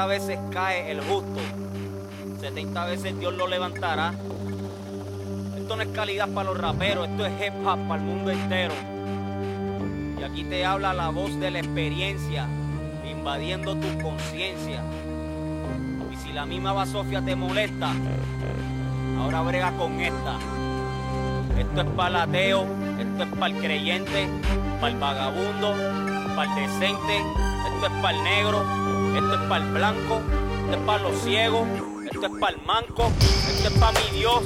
70 veces cae el justo, 70 veces Dios lo levantará. Esto no es calidad para los raperos, esto es hip hop para el mundo entero. Y aquí te habla la voz de la experiencia, invadiendo tu conciencia. Y si la misma basofia te molesta, ahora brega con esta. Esto es para el ateo, esto es para el creyente, para el vagabundo, para el decente, esto es para el negro, esto es para el blanco, esto es para los ciegos, esto es para el manco, esto es para mi Dios,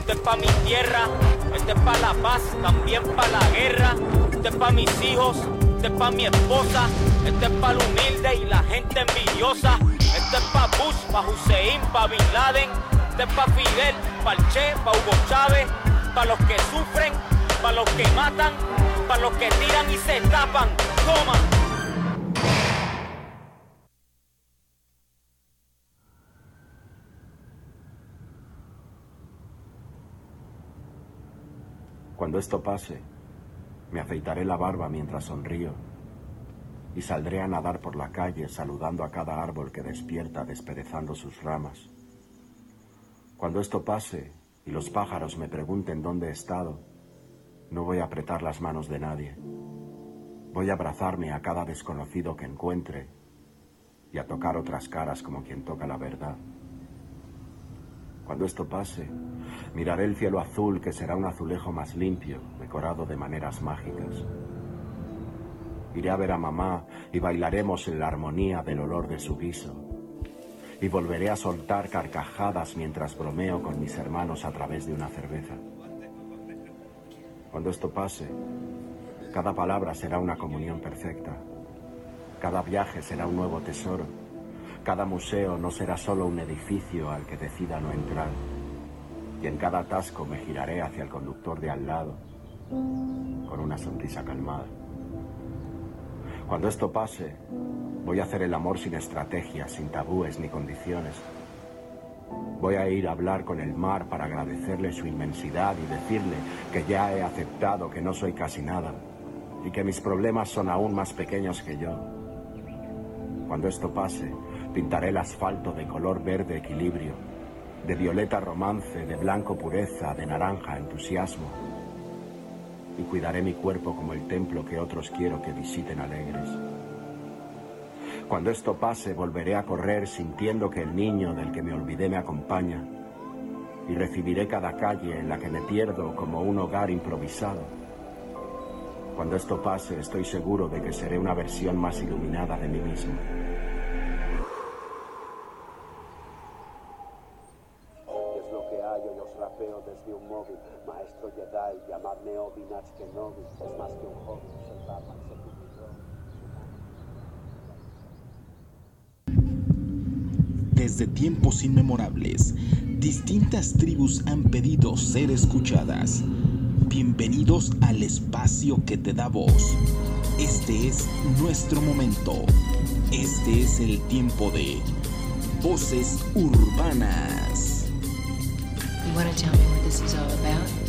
esto es para mi tierra, esto es para la paz, también para la guerra, esto es para mis hijos, esto es para mi esposa, esto es para el humilde y la gente envidiosa, esto es para Bush, para Hussein, para Bin Laden, esto es para Fidel, para el Che, para Hugo Chávez, para los que sufren, para los que matan, para los que tiran y se tapan. Toma. Cuando esto pase, me afeitaré la barba mientras sonrío y saldré a nadar por la calle saludando a cada árbol que despierta desperezando sus ramas. Cuando esto pase y los pájaros me pregunten dónde he estado, no voy a apretar las manos de nadie. Voy a abrazarme a cada desconocido que encuentre y a tocar otras caras como quien toca la verdad. Cuando esto pase, miraré el cielo azul que será un azulejo más limpio, decorado de maneras mágicas. Iré a ver a mamá y bailaremos en la armonía del olor de su guiso. Y volveré a soltar carcajadas mientras bromeo con mis hermanos a través de una cerveza. Cuando esto pase, cada palabra será una comunión perfecta. Cada viaje será un nuevo tesoro. Cada museo no será solo un edificio al que decida no entrar. Y en cada atasco me giraré hacia el conductor de al lado con una sonrisa calmada. Cuando esto pase, voy a hacer el amor sin estrategias, sin tabúes ni condiciones. Voy a ir a hablar con el mar para agradecerle su inmensidad y decirle que ya he aceptado que no soy casi nada y que mis problemas son aún más pequeños que yo. Cuando esto pase, pintaré el asfalto de color verde equilibrio, de violeta romance, de blanco pureza, de naranja entusiasmo. Y cuidaré mi cuerpo como el templo que otros quiero que visiten alegres. Cuando esto pase, volveré a correr sintiendo que el niño del que me olvidé me acompaña. Y recibiré cada calle en la que me pierdo como un hogar improvisado. Cuando esto pase, estoy seguro de que seré una versión más iluminada de mí mismo. Kenobi. Es más que un Batman, Desde tiempos inmemorables, distintas tribus han pedido ser escuchadas. Bienvenidos al espacio que te da voz. Este es nuestro momento. Este es el tiempo de Voces Urbanas. You want to tell me what this is all about?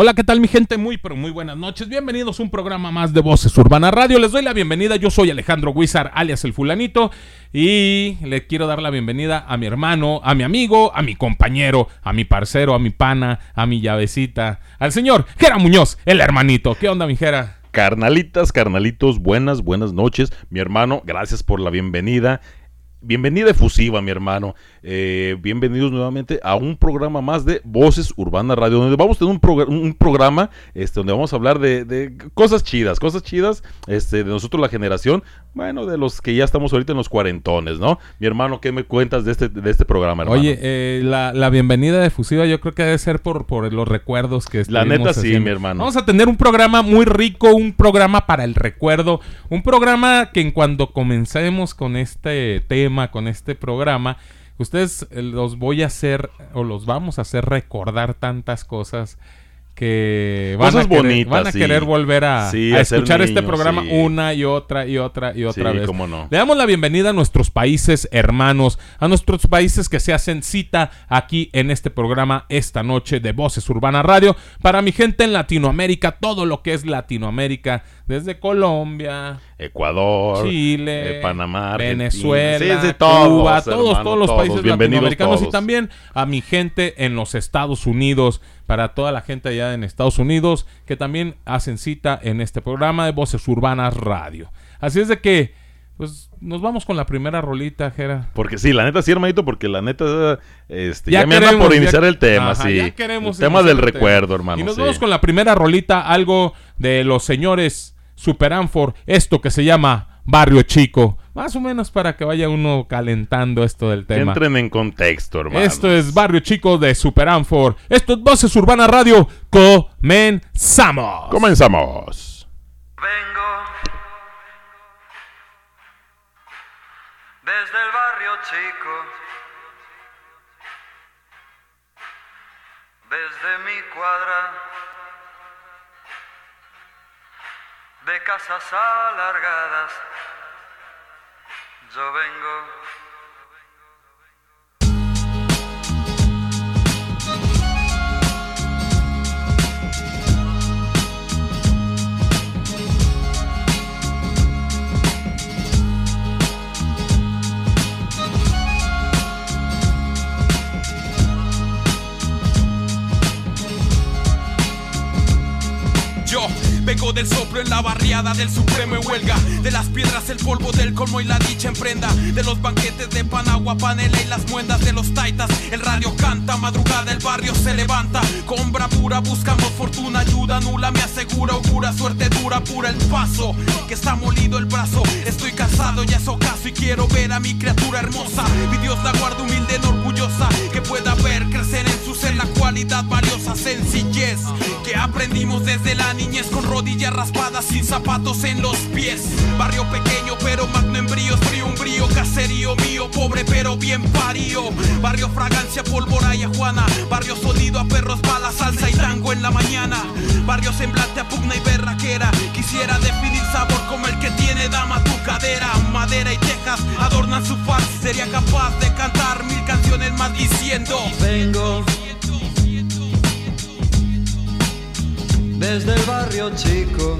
Hola, ¿qué tal mi gente? Muy, pero muy buenas noches. Bienvenidos a un programa más de Voces Urbana Radio. Les doy la bienvenida. Yo soy Alejandro Guizar, alias el fulanito. Y le quiero dar la bienvenida a mi hermano, a mi amigo, a mi compañero, a mi parcero, a mi pana, a mi llavecita, al señor Jera Muñoz, el hermanito. ¿Qué onda, mi Jera? Carnalitas, carnalitos, buenas, buenas noches. Mi hermano, gracias por la bienvenida. Bienvenida efusiva, mi hermano. Eh, bienvenidos nuevamente a un programa más de Voces Urbana Radio, donde vamos a tener un, progr- un programa este, donde vamos a hablar de, de cosas chidas, cosas chidas este, de nosotros la generación, bueno, de los que ya estamos ahorita en los cuarentones, ¿no? Mi hermano, ¿qué me cuentas de este, de este programa, hermano? Oye, eh, la, la bienvenida efusiva yo creo que debe ser por, por los recuerdos que La neta sí, mi hermano. Vamos a tener un programa muy rico, un programa para el recuerdo, un programa que en cuando comencemos con este tema, con este programa, ustedes eh, los voy a hacer o los vamos a hacer recordar tantas cosas que van, Cosas a querer, bonitas, van a sí. querer volver a, Sí, escuchar este programa sí. una y otra y otra y otra vez. cómo no. Le damos la bienvenida a nuestros países hermanos, a nuestros países que se hacen cita aquí en este programa esta noche de Voces Urbana Radio. Para mi gente en Latinoamérica, todo lo que es Latinoamérica, desde Colombia, Ecuador, Chile, eh, Panamá. Venezuela, Sí, sí, todos, Cuba, todos, hermano, todos los países latinoamericanos y también a mi gente en los Estados Unidos, para toda la gente allá en Estados Unidos que también hacen cita en este programa de Voces Urbanas Radio. Así es de que, pues nos vamos con la primera rolita, Jera. Porque sí, la neta sí, hermanito, porque la neta este, Ya ya, me anda por ya- iniciar el tema, Ajá, sí. ya queremos el tema del el tema. recuerdo, hermano. Y nos sí. vamos con la primera rolita, algo de los señores Superanfor, esto que se llama Barrio Chico. Más o menos para que vaya uno calentando esto del tema. entren en contexto, hermano. Esto es Barrio Chico de Superanfor. Esto es Voces Urbana Radio. Comenzamos. Comenzamos. Vengo desde el barrio chico, desde mi cuadra de casas alargadas. Yo vengo. Del soplo en la barriada del supremo en huelga. De las piedras el polvo del colmo y la dicha en prenda. De los banquetes de Panagua, Panela y las muendas de los taitas. El radio canta, madrugada el barrio se levanta. Con bravura buscamos fortuna, ayuda nula Me asegura, augura, suerte dura, pura el paso Que está molido el brazo. Estoy cansado, ya es ocaso y quiero ver a mi criatura hermosa. Mi Dios la guarda humilde, en orgullosa Que pueda ver crecer en ser la cualidad valiosa Sencillez que aprendimos desde la niñez Con rodillas raspadas sin zapatos en los pies. Barrio pequeño pero magno en bríos Frío un brío, caserío mío Pobre pero bien parío Barrio fragancia, pólvora y ajuana Barrio sonido a perros, balas, salsa y tango en la mañana. Barrio semblante a pugna y berraquera Quisiera definir sabor como el que tiene dama tu cadera. Madera y tejas adornan su faz Sería capaz de cantar mil canciones más diciendo Vengo desde el barrio chico,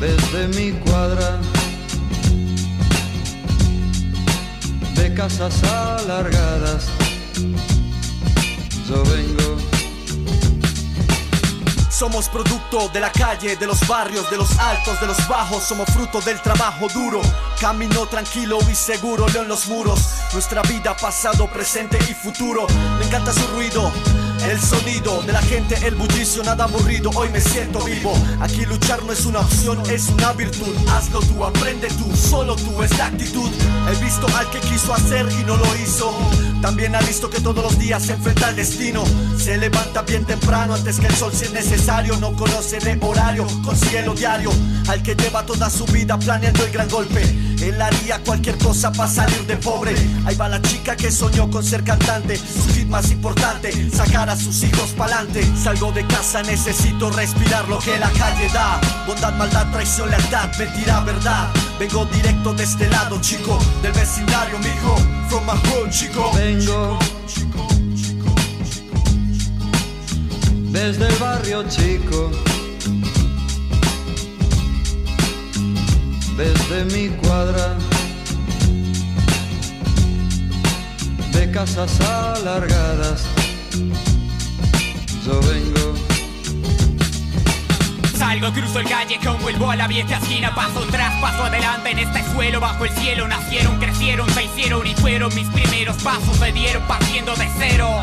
desde mi cuadra de casas alargadas. Yo vengo. Somos producto de la calle, de los barrios, de los altos, de los bajos. Somos fruto del trabajo duro. Camino tranquilo y seguro, leo en los muros. Nuestra vida, pasado, presente y futuro. Me encanta su ruido. El sonido de la gente, el bullicio, nada aburrido. Hoy me siento vivo. Aquí luchar no es una opción, es una virtud. Hazlo tú, aprende tú, solo tú es la actitud. He visto al que quiso hacer y no lo hizo. También ha visto que todos los días se enfrenta al destino. Se levanta bien temprano antes que el sol si es necesario. No conoce de horario, consigue lo diario. Al que lleva toda su vida planeando el gran golpe. Él haría cualquier cosa para salir de pobre. Ahí va la chica que soñó con ser cantante. Su hit más importante, sacar a sus hijos pa'lante. Salgo de casa, necesito respirar lo que la calle da. Bondad, maldad, traición, lealtad, mentira, verdad. Vengo directo de este lado, chico, del vecindario, mijo. From my hood, chico. Vengo desde el barrio chico, desde mi cuadra de casas alargadas. Salgo, cruzo el callejón, vuelvo a la vieja esquina. Paso atrás, paso adelante en este suelo Bajo el cielo. Nacieron, crecieron, se hicieron Y fueron mis primeros pasos. Se dieron partiendo de cero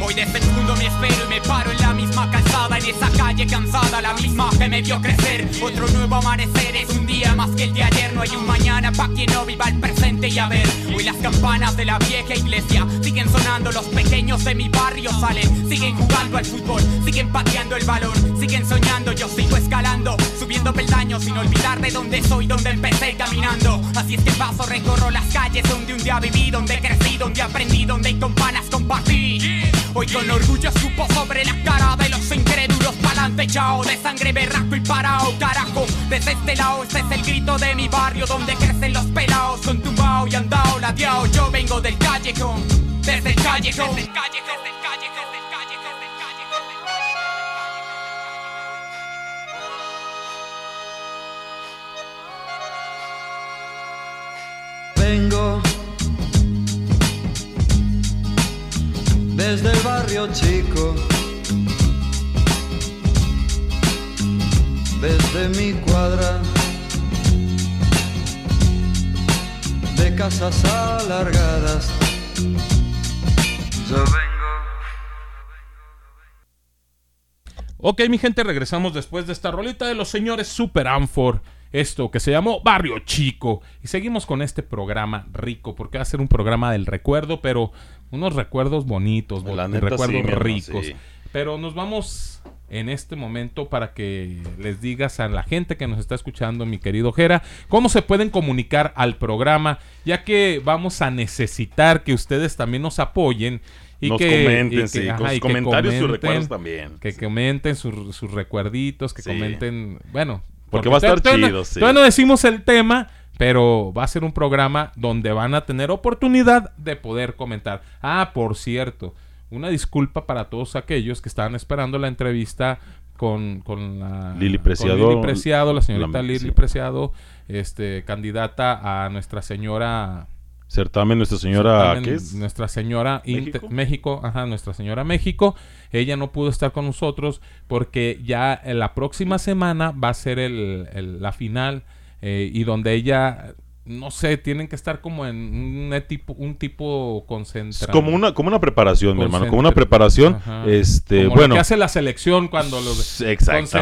Desde el mundo me espero y me paro en la misma calzada En esa calle cansada, la misma que me vio crecer. Otro nuevo amanecer es un día más que el de ayer No hay un mañana pa' quien no viva el presente y a ver. Hoy las campanas de la vieja iglesia Siguen sonando, los pequeños de mi barrio salen Siguen jugando al fútbol, siguen pateando el balón Siguen soñando, yo sigo escalando Subiendo peldaños sin olvidar de dónde soy, donde empecé caminando. Así es que paso, recorro las calles donde un día viví Donde crecí, donde aprendí, donde con panas compartí Hoy con orgullo supo sobre la cara de los incrédulos. Pa'lante chao, de sangre berraco y parao Carajo, desde este lado este es el grito de mi barrio Donde crecen los pelados. Con tumbao y andao ladeao Yo vengo del callejón Desde el callejón, desde el callejón, desde el callejón, desde el barrio chico, desde mi cuadra de casas alargadas. Yo vengo. Ok, mi gente, regresamos después de esta rolita de los señores Super Amfor. Esto que se llamó Barrio Chico. Y seguimos con este programa rico, porque va a ser un programa del recuerdo, pero unos recuerdos bonitos, bo- neta, recuerdos sí, ricos. sí. Pero nos vamos en este momento para que les digas a la gente que nos está escuchando, mi querido Jera, cómo se pueden comunicar al programa, ya que vamos a necesitar que ustedes también nos apoyen. Y Nos que, comenten, y que- sí, con sus y comentarios y sus recuerdos también. Que comenten sus, sus recuerditos, que Sí. comenten, bueno. Porque va a estar chido, sí. Todavía no decimos el tema, pero va a ser un programa donde van a tener oportunidad de poder comentar. Ah, por cierto, una disculpa para todos aquellos que estaban esperando la entrevista con, con la Lili con Preciado, Lili Preciado, la señorita la- Lili sí. Preciado, este, candidata a Nuestra Señora Certamen Nuestra Señora, Certamen ¿qué es? Nuestra Señora ¿México? México, ajá, Nuestra Señora México. Ella no pudo estar con nosotros porque ya en la próxima semana va a ser el, el- la final eh, y donde ella, no sé, tienen que estar como en un tipo, un tipo Es concentrado. como una, como una preparación, mi hermano, como una preparación, Ajá. este, Como bueno. lo que hace la selección cuando los Exactamente.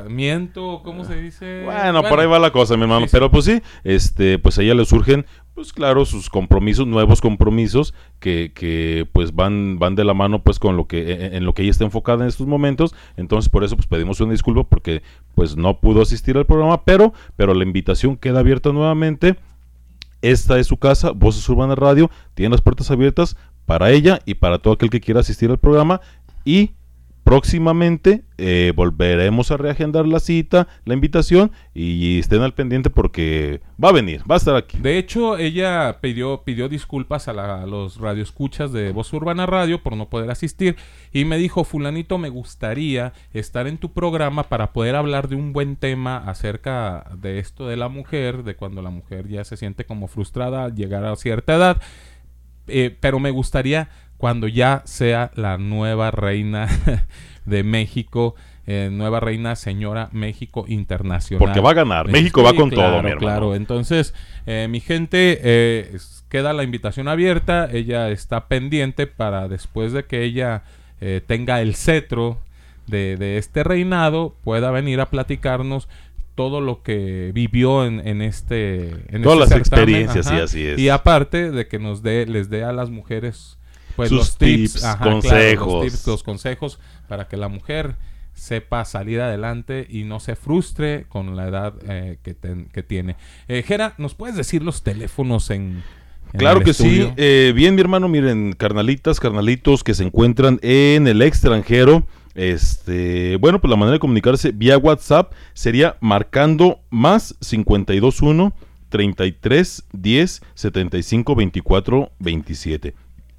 concentramiento, ¿cómo se dice? Bueno, por ahí va la cosa, mi hermano. sí, sí. Pero pues sí, este, pues a ella le surgen, pues claro, sus compromisos, nuevos compromisos que, que pues van, van de la mano pues con lo que, en, en lo que ella está enfocada en estos momentos. Entonces por eso pues pedimos una disculpa porque pues no pudo asistir al programa, pero, pero la invitación queda abierta nuevamente. Esta es su casa, Voces Urbanas Radio, tiene las puertas abiertas para ella y para todo aquel que quiera asistir al programa y próximamente eh, volveremos a reagendar la cita, la invitación y estén al pendiente porque va a venir, va a estar aquí. De hecho, ella pidió, pidió disculpas a, la- los radioescuchas de Voz Urbana Radio por no poder asistir y me dijo, fulanito, me gustaría estar en tu programa para poder hablar de un buen tema acerca de esto de la mujer, de cuando la mujer ya se siente como frustrada al llegar a cierta edad, Eh, pero me gustaría cuando ya sea la nueva reina de México. eh, nueva reina, señora México Internacional. Porque va a ganar. México va con todo, mi hermano. Claro, entonces, eh, mi gente, eh, queda la invitación abierta. Ella está pendiente para después de que ella eh, tenga el cetro de, de este reinado, pueda venir a platicarnos todo lo que vivió en, en este en Todas este las experiencias, sí, así es. Y aparte de que nos dé les dé a las mujeres pues Sus los tips, tips, ajá, claro, consejos. los tips, los consejos para que la mujer sepa salir adelante y no se frustre con la edad eh, que, ten- que tiene. Eh, Jera, ¿nos puedes decir los teléfonos en, en Claro el que estudio? sí. Eh, bien, mi hermano, miren, carnalitas, carnalitos que se encuentran en el extranjero. Este, bueno, pues la manera de comunicarse vía WhatsApp sería marcando más 521 33 10 75 24 27.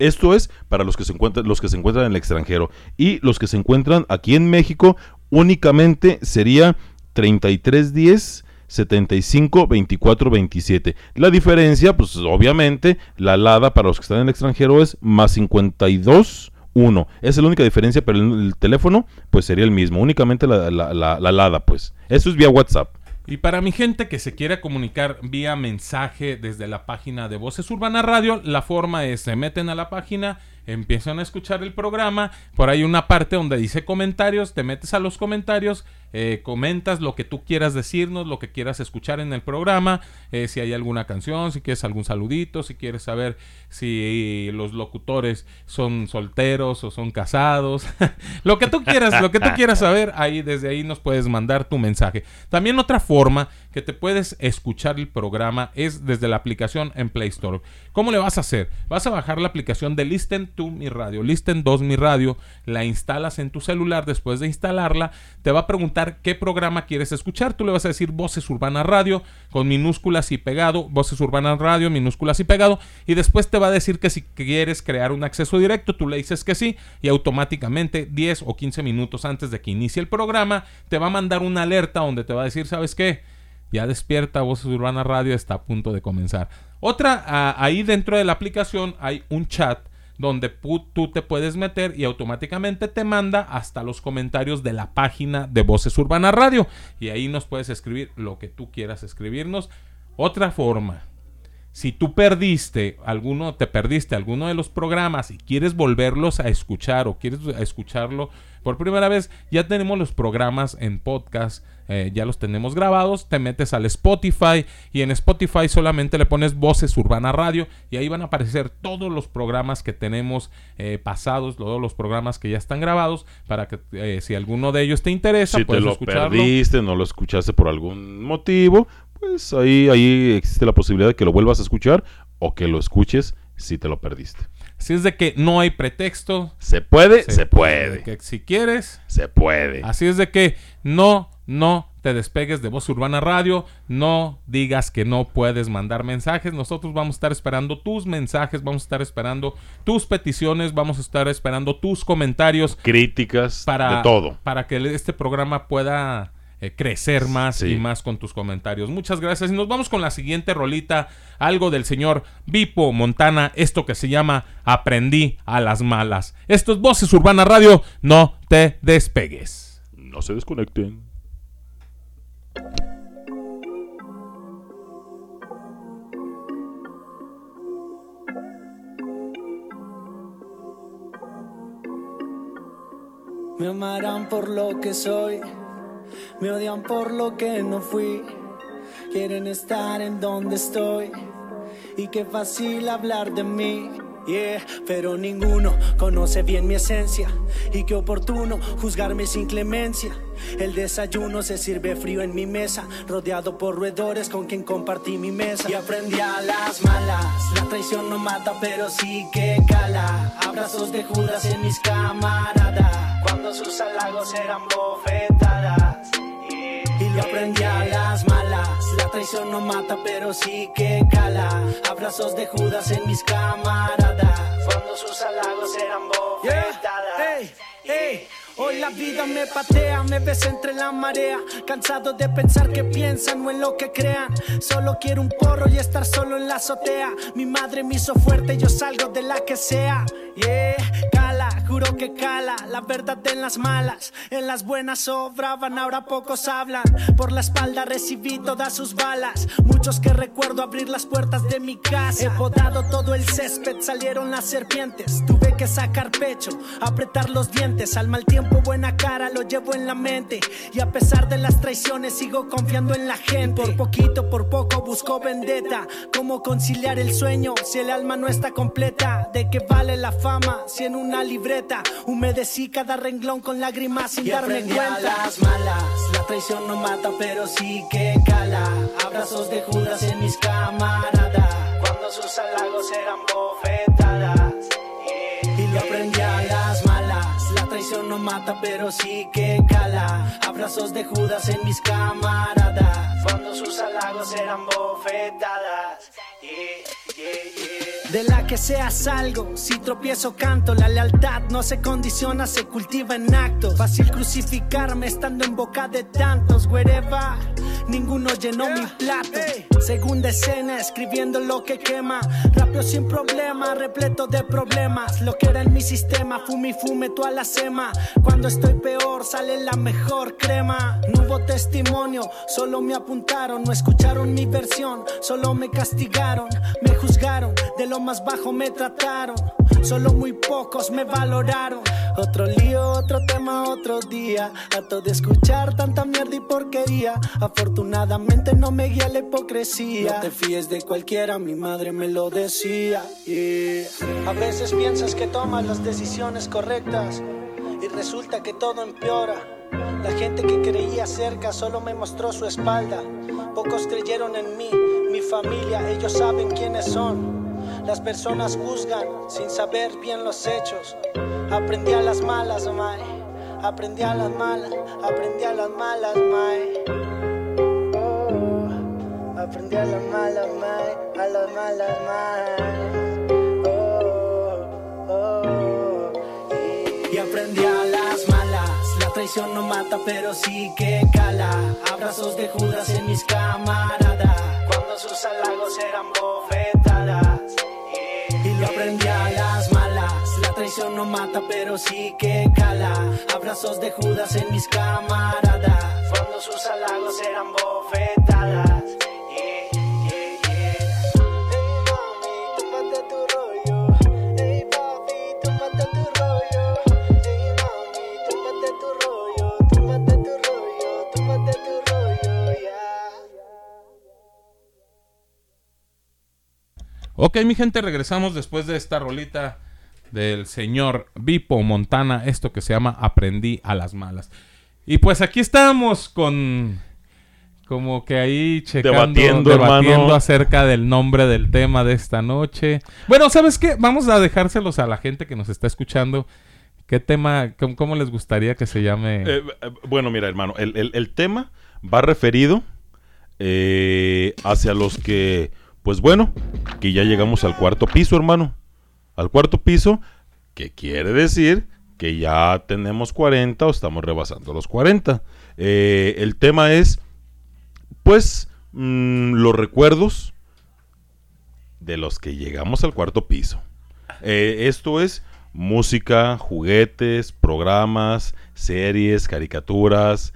Esto es para los que se encuentran los que se encuentran en el extranjero y los que se encuentran aquí en México únicamente sería 33 10 75 24 27. La diferencia, pues obviamente, la LADA para los que están en el extranjero es más 52 1. Esa es la única diferencia, pero el, el teléfono, pues sería el mismo. Únicamente la, la, la- la LADA, pues. Eso es vía WhatsApp. Y para mi gente que se quiera comunicar vía mensaje desde la página de Voces Urbana Radio, la forma es se meten a la página, empiezan a escuchar el programa, por ahí una parte donde dice comentarios, te metes a los comentarios, eh, comentas lo que tú quieras decirnos, lo que quieras escuchar en el programa, eh, si hay alguna canción, si quieres algún saludito, si quieres saber si los locutores son solteros o son casados, lo que tú quieras, lo que tú quieras saber, ahí desde ahí nos puedes mandar tu mensaje. También otra forma que te puedes escuchar el programa es desde la aplicación en Play Store. ¿Cómo le vas a hacer? Vas a bajar la aplicación de Listen to Mi Radio, Listen 2 Mi Radio, la instalas en tu celular, después de instalarla, te va a preguntar qué programa quieres escuchar, tú le vas a decir Voces Urbanas Radio, con minúsculas y pegado, Voces Urbanas Radio, minúsculas y pegado, y después te va a decir que si quieres crear un acceso directo, tú le dices que sí, y automáticamente 10 o 15 minutos antes de que inicie el programa, te va a mandar una alerta donde te va a decir, ¿sabes qué? Ya despierta, Voces Urbana Radio está a punto de comenzar. Otra, ah, ahí dentro de la aplicación hay un chat donde tú te puedes meter y automáticamente te manda hasta los comentarios de la página de Voces Urbana Radio. Y ahí nos puedes escribir lo que tú quieras escribirnos. Otra forma, si tú perdiste alguno, te perdiste alguno de los programas y quieres volverlos a escuchar o quieres escucharlo por primera vez, ya tenemos los programas en podcast, eh, ya los tenemos grabados, te metes al Spotify y en Spotify solamente le pones Voces Urbana Radio y ahí van a aparecer todos los programas que tenemos eh, pasados, todos los programas que ya están grabados, para que eh, si alguno de ellos te interesa, Si te puedes lo escucharlo. perdiste, no lo escuchaste por algún motivo, pues ahí, ahí existe la posibilidad de que lo vuelvas a escuchar o que lo escuches si te lo perdiste. Así es de que no hay pretexto. Se puede, se, puede. De que si quieres, Se puede. Así es de que no, no te despegues de Voz Urbana Radio, no digas que no puedes mandar mensajes, nosotros vamos a estar esperando tus mensajes, vamos a estar esperando tus peticiones, vamos a estar esperando tus comentarios Críticas, para, de todo. para que este programa pueda eh, crecer más Sí. y más con tus comentarios. Muchas gracias y nos vamos con la siguiente rolita, algo del señor Vipo Montana, esto que se llama Aprendí a las malas. Esto es Voces Urbana Radio, no te despegues. No se desconecten. Me amarán por lo que soy, me odian por lo que no fui. Quieren estar en donde estoy y qué fácil hablar de mí. Yeah, pero ninguno conoce bien mi esencia y qué oportuno juzgarme sin clemencia. El desayuno se sirve frío en mi mesa, rodeado por roedores con quien compartí mi mesa. Y aprendí a las malas, la traición no mata pero sí que cala. Abrazos de Judas en mis camaradas, cuando sus halagos eran bofetadas. Y le aprendí a las malas. La traición no mata, pero sí que cala. Abrazos de Judas en mis camaradas. Cuando sus halagos eran bofetadas. Ey, ey. Hoy la vida me patea, me ves entre la marea. Cansado de pensar que piensan o en lo que crean. Solo quiero un porro y estar solo en la azotea. Mi madre me hizo fuerte, yo salgo de la que sea. Yeah, juro que cala. La verdad en las malas, en las buenas sobraban, ahora pocos hablan. Por la espalda recibí todas sus balas. Muchos que recuerdo abrir las puertas de mi casa. He podado todo el césped, salieron las serpientes. Tuve que sacar pecho, apretar los dientes. Al mal tiempo, buena cara, lo llevo en la mente. Y a pesar de las traiciones, sigo confiando en la gente. Por poquito, por poco busco vendetta. Cómo conciliar el sueño si el alma no está completa. ¿De qué vale la fama si en una libreta humedecí cada renglón con lágrimas sin Y darme aprendí cuenta? a las malas, la traición no mata, pero sí que cala. Abrazos de Judas en mis camaradas. Cuando sus halagos eran bofetadas. Y le aprendí a las malas. La traición no mata, pero sí que cala. Abrazos de Judas en mis camaradas. Cuando sus halagos eran bofetadas. De la que seas algo, si tropiezo canto, la lealtad no se condiciona, se cultiva en actos. Fácil crucificarme estando en boca de tantos, wherever. Ninguno llenó mi plato. Segunda escena, escribiendo lo que quema. Rapio sin problema, repleto de problemas. Lo que era en mi sistema, fume y fume toda la sema. Cuando estoy peor, sale la mejor crema. No hubo testimonio, solo me apuntaron. No escucharon mi versión, solo me castigaron. Me juzgaron, de lo más bajo me trataron. Solo muy pocos me valoraron. Otro lío, otro tema, otro día. Harto de escuchar tanta mierda y porquería. Afortunadamente no me guía la hipocresía. No te fíes de cualquiera, mi madre me lo decía. Yeah. A veces piensas que tomas las decisiones correctas y resulta que todo empeora. La gente que creía cerca solo me mostró su espalda. Pocos creyeron en mí, mi familia, ellos saben quiénes son. Las personas juzgan sin saber bien los hechos. Aprendí a las malas, mae. Aprendí a las malas, aprendí a las malas, mae. Oh, aprendí a las malas, mae. A las malas, mae. Traición no mata, pero sí que cala. Abrazos de Judas en mis camaradas. Cuando sus halagos eran bofetadas. Y lo aprendí a las malas. La traición no mata, pero sí que cala. Abrazos de Judas en mis camaradas. Cuando sus halagos eran bofetadas. Ok, mi gente, regresamos después de esta rolita del señor Vipo Montana, esto que se llama Aprendí a las malas. Y pues aquí estamos con como que ahí checando, Debatiendo, debatiendo hermano. acerca del nombre del tema de esta noche. Bueno, ¿sabes qué? Vamos a dejárselos a la gente que nos está escuchando. ¿Qué tema, cómo, cómo les gustaría que se llame? Eh, eh, bueno, mira, hermano, el, el- el tema va referido eh, hacia los que, pues bueno, que ya llegamos al cuarto piso, hermano. Al cuarto piso, que quiere decir que ya tenemos 40 o estamos rebasando los 40. Eh, el tema es, pues, mm, los recuerdos de los que llegamos al cuarto piso. Eh, esto es música, juguetes, programas, series, caricaturas,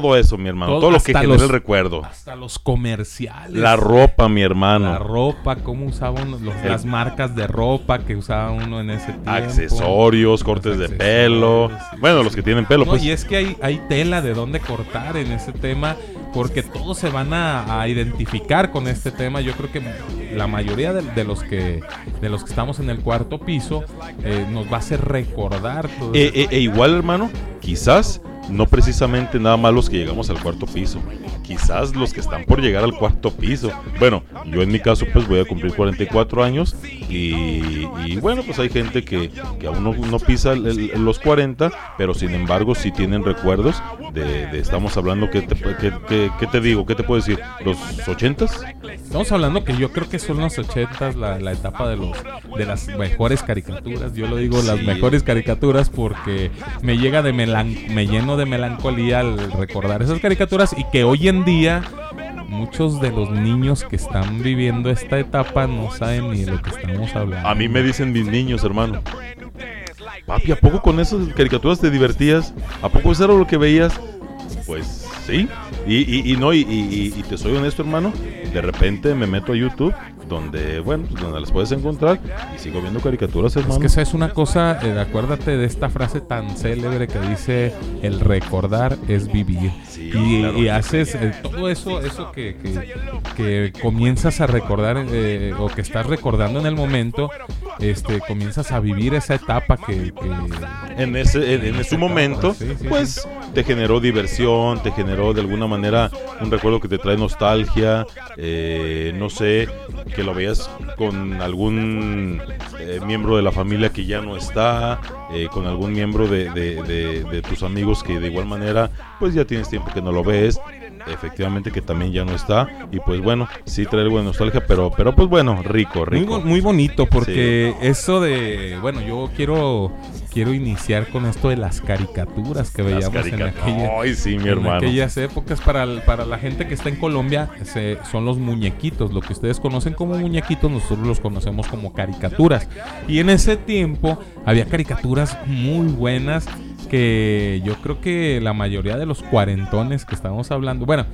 todo eso, mi hermano. Todo, lo que genera los- el recuerdo. Hasta los comerciales. La ropa, mi hermano. La ropa, cómo usaban los- El- las marcas de ropa que usaba uno en ese tiempo. Accesorios, cortes de pelo. Bueno, los que tienen pelo, No, pues. y es que hay, hay tela de dónde cortar en ese tema, porque todos se van a, a identificar con este tema. Yo creo que la mayoría de, de los que de los que estamos en el cuarto piso eh, nos va a hacer recordar todo E, e- e igual, hermano, quizás no precisamente nada más los que llegamos al cuarto piso. Quizás los que están por llegar al cuarto piso. Bueno, yo en mi caso pues voy a cumplir 44 años y, y bueno, pues hay gente que, que aún no, no pisa el- el- los 40, pero sin embargo sí tienen recuerdos de, de- estamos hablando, ¿qué te, qué- qué- qué te digo? ¿Qué te puedo decir? ¿Los 80s? Estamos hablando que yo creo que son los 80 la, la etapa de los de las mejores caricaturas. Yo lo digo las Sí. mejores caricaturas porque me llega de melan me lleno de melancolía al recordar esas caricaturas y que hoy en día muchos de los niños que están viviendo esta etapa no saben ni de lo que estamos hablando. A mí me dicen mis niños, hermano. Papi, ¿a poco con esas caricaturas te divertías? ¿A poco eso era lo que veías? Pues sí. Y, y- y no, y, y- te soy honesto, hermano. De repente me meto a YouTube, donde, bueno, pues donde las puedes encontrar, y sigo viendo caricaturas, hermano. Es que esa es una cosa, eh, acuérdate de esta frase tan célebre que dice el recordar es vivir. Sí, y, claro y haces eh, todo eso, eso que, que- que comienzas a recordar eh, o que estás recordando en el momento, este, comienzas a vivir esa etapa que, que- en ese, en, en etapa, momento, sí, sí, pues. Te generó diversión, te generó de alguna manera un recuerdo que te trae nostalgia, eh, no sé, que lo veas con algún eh, miembro de la familia que ya no está, eh, con algún miembro de, de- de- de tus amigos que de igual manera, pues ya tienes tiempo que no lo ves. Efectivamente que también ya no está y pues bueno, sí trae algo de nostalgia, pero pero pues bueno, rico, Muy, rico. bo- muy bonito porque eso de, bueno, yo quiero quiero iniciar con esto de las caricaturas que Las veíamos en caricat- aquella Ay, sí, mi en hermano. aquellas épocas para, el- para la gente que está en Colombia se- son los muñequitos, lo que ustedes conocen como muñequitos, nosotros los conocemos como caricaturas. Y en ese tiempo había caricaturas muy buenas que yo creo que la mayoría de los cuarentones que estamos hablando, bueno,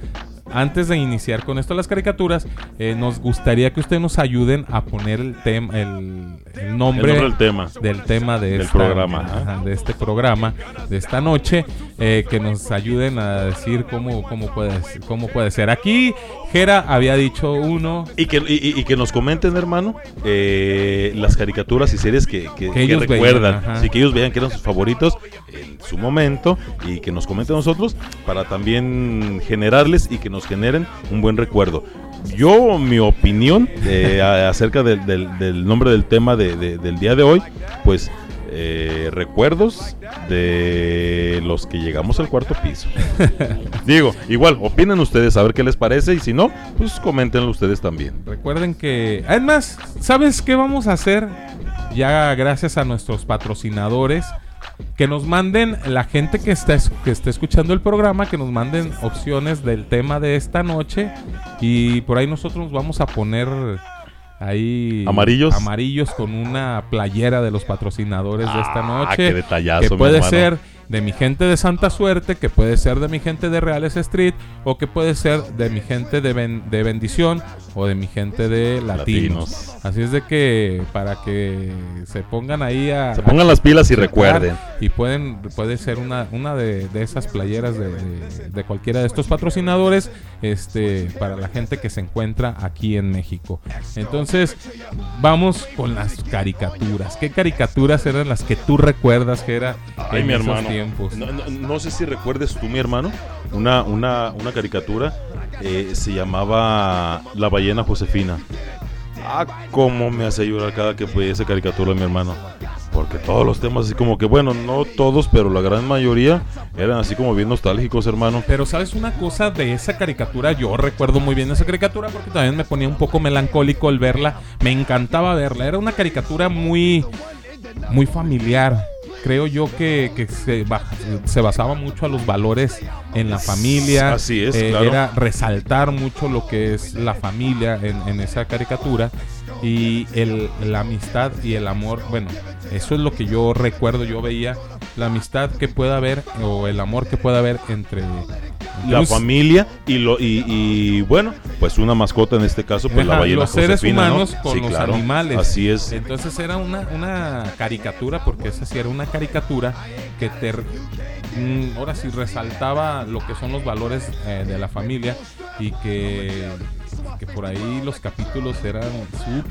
antes de iniciar con esto las caricaturas, eh, nos gustaría que ustedes nos ayuden a poner el tema, el, el nombre, El nombre del tema. del tema de Del esta- programa, ajá. de este programa de esta noche, eh, que nos ayuden a decir cómo, cómo puede cómo puede ser. Aquí Jera había dicho uno Y que, y, que nos comenten, hermano, eh, las caricaturas y series que, que- que ellos veían, recuerdan. ajá. sí, que ellos vean que eran sus favoritos en su momento y que nos comenten nosotros para también generarles y que nos generen un buen recuerdo. yo, mi opinión eh, acerca del, del- del nombre del tema de- de- del día de hoy, pues eh, recuerdos de los que llegamos al cuarto piso. Digo, igual, opinen ustedes a ver qué les parece y si no, pues coméntenlo ustedes también. Recuerden que. Además, ¿sabes qué vamos a hacer? Ya gracias a nuestros patrocinadores. Que nos manden, la gente que está, es- que esté escuchando el programa, que nos manden opciones del tema de esta noche. Y por ahí nosotros nos vamos a poner ahí. ¿Amarillos? Amarillos con una playera de los patrocinadores de esta Ah, noche. qué detallazo, Que puede ser de mi gente de Santa Suerte, que puede ser de mi gente de Reales Street, o que puede ser de mi gente de, Ben- de Bendición, o de mi gente de Latinos. Latinos. Así es de que para que se pongan ahí a... Se pongan las pilas y recuerden. Y pueden, puede ser una, una de, de esas playeras de, de- de cualquiera de estos patrocinadores este, para la gente que se encuentra aquí en México. Entonces, vamos con las caricaturas. ¿Qué caricaturas eran las que tú recuerdas que era Ay, mi hermano. tiempos? No, no- no sé si recuerdes tú, mi hermano, una, una, una caricatura eh, se llamaba La ballena Josefina. Ah, cómo me hace llorar cada que fue esa caricatura, mi hermano. Porque todos los temas, así como que, bueno, no todos, pero la gran mayoría eran así como bien nostálgicos, hermano. Pero sabes una cosa de esa caricatura, yo recuerdo muy bien esa caricatura porque también me ponía un poco melancólico el verla, me encantaba verla, era una caricatura muy muy familiar. Creo yo que, que se, se basaba mucho a los valores en la familia. Así es, Eh, claro. Era resaltar mucho lo que es la familia en, en esa caricatura. Y el, la amistad y el amor, bueno, eso es lo que yo recuerdo, yo veía la amistad que pueda haber o el amor que pueda haber entre La familia y, lo, y, y, bueno, pues una mascota en este caso, pues la ballena los seres Josefina, ¿no? humanos con Sí, los claro, animales. Así es. Entonces era una, una caricatura, porque esa sí era una caricatura que te mm, ahora sí resaltaba lo que son los valores eh, de la familia y que, que por ahí los capítulos eran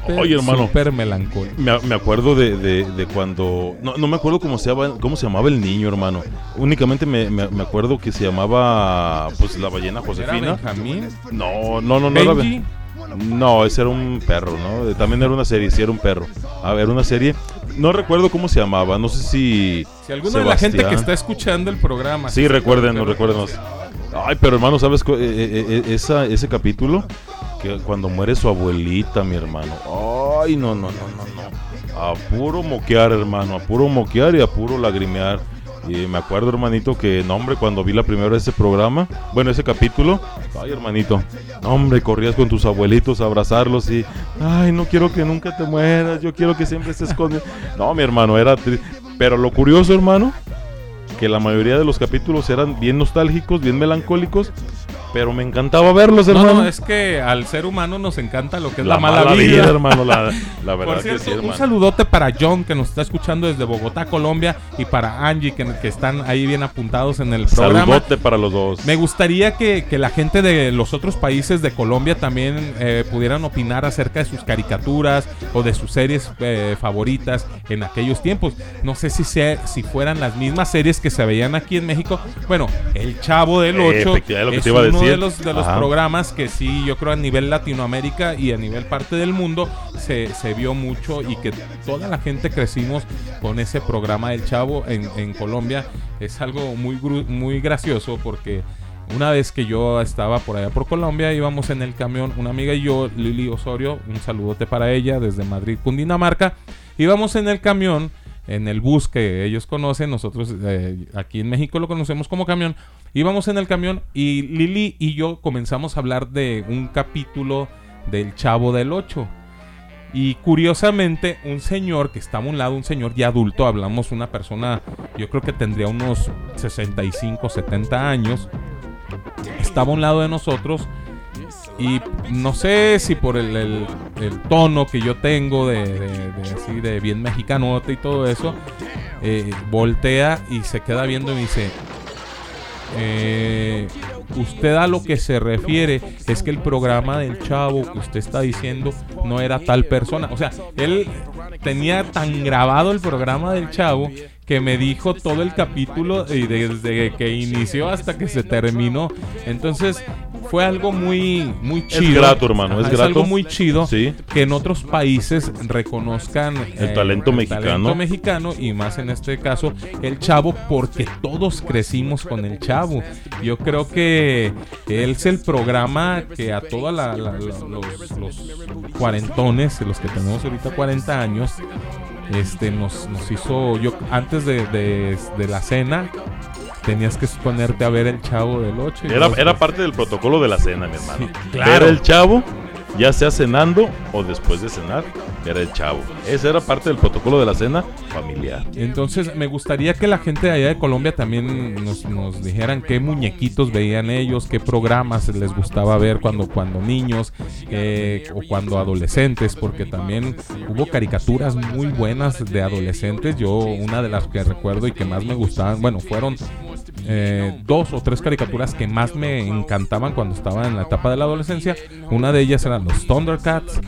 súper súper melancólicos. Me, me acuerdo de, de- de cuando. No, no me acuerdo cómo se, llamaba, cómo se llamaba el niño, hermano. Únicamente me, me- me acuerdo que se llamaba. Pues la ballena ¿Era Josefina. Benjamín? No, no, no, no. era. Ben- No, ese era un perro, ¿no? Eh, También era una serie, sí, era un perro. A ver, una serie. No recuerdo cómo se llamaba. No sé si. Si alguna de la gente que Sebastián. está escuchando el programa. Sí, recuérdenos, recuérdenos. Ay, pero hermano, ¿sabes? eh, eh, eh, esa, ese capítulo, que cuando muere su abuelita, mi hermano. Ay, no, no, no, no, no. A puro moquear, hermano, a puro moquear y a puro lagrimear. Y me acuerdo, hermanito, que, no, hombre, cuando vi la primera vez ese programa, bueno, ese capítulo, ay, hermanito, no, hombre, corrías con tus abuelitos a abrazarlos y, ay, no quiero que nunca te mueras, yo quiero que siempre estés con... No, mi hermano, era triste. Pero lo curioso, hermano, que la mayoría de los capítulos eran bien nostálgicos, bien melancólicos, pero me encantaba verlos, No, hermano. no, es que al ser humano nos encanta lo que es la, mala, mala vida. hermano, la, la verdad Por cierto, que sí, un hermano. saludote para John que nos está escuchando desde Bogotá, Colombia, y para Angie que, que están ahí bien apuntados en el programa. Saludote para los dos. Me gustaría que, que la gente de los otros países de Colombia también eh, pudieran opinar acerca de sus caricaturas o de sus series eh, favoritas en aquellos tiempos. No sé si, sea, si fueran las mismas series que se veían aquí en México. Bueno, El Chavo del Eh, 8 efectivamente, lo que es te iba a uno decir. De los, de los Ajá. programas que sí, yo creo a nivel Latinoamérica y a nivel parte del mundo se, se vio mucho y que toda la gente crecimos con ese programa del Chavo en, en Colombia. Es algo muy, muy gracioso porque una vez que yo estaba por allá por Colombia, íbamos en el camión, una amiga y yo, Lili Osorio, un saludote para ella desde Madrid, Cundinamarca. Íbamos en el camión, en el bus que ellos conocen, nosotros eh, aquí en México lo conocemos como camión. Íbamos en el camión y Lili y yo comenzamos a hablar de un capítulo del Chavo del 8. Y curiosamente, un señor que estaba a un lado, un señor ya adulto, hablamos una persona, yo creo que tendría unos 65, 70 años, estaba a un lado de nosotros y no sé si por el, el- tono que yo tengo de así de bien mexicanote y todo eso, eh, voltea y se queda viendo y me dice, eh, usted a lo que se refiere es que el programa del chavo que usted está diciendo no era tal persona. O sea, él tenía tan grabado el programa del chavo que me dijo todo el capítulo y desde que inició hasta que se terminó. Entonces, fue algo muy, muy Es chido. grato, hermano, es grato. algo muy chido Sí. que en otros países reconozcan eh, El talento mexicano. talento mexicano y más en este caso el chavo porque todos crecimos con el chavo. Yo creo que él es el programa que a todos los, los cuarentones, los que tenemos ahorita 40 años, este nos, nos hizo yo antes de, de- de la cena tenías que ponerte a ver el chavo del 8 y Era, era parte del protocolo de la cena, mi hermano. Sí, claro. Ver el chavo, ya sea cenando o después de cenar, era el chavo. Esa era parte del protocolo de la cena familiar. Entonces me gustaría que la gente de allá de Colombia también nos, nos dijeran qué muñequitos veían ellos, qué programas les gustaba ver cuando, cuando niños eh, o cuando adolescentes, porque también hubo caricaturas muy buenas de adolescentes. Yo una de las que recuerdo y que más me gustaban, bueno, fueron eh, dos o tres caricaturas que más me encantaban cuando estaba en la etapa de la adolescencia. Una de ellas eran los Thundercats,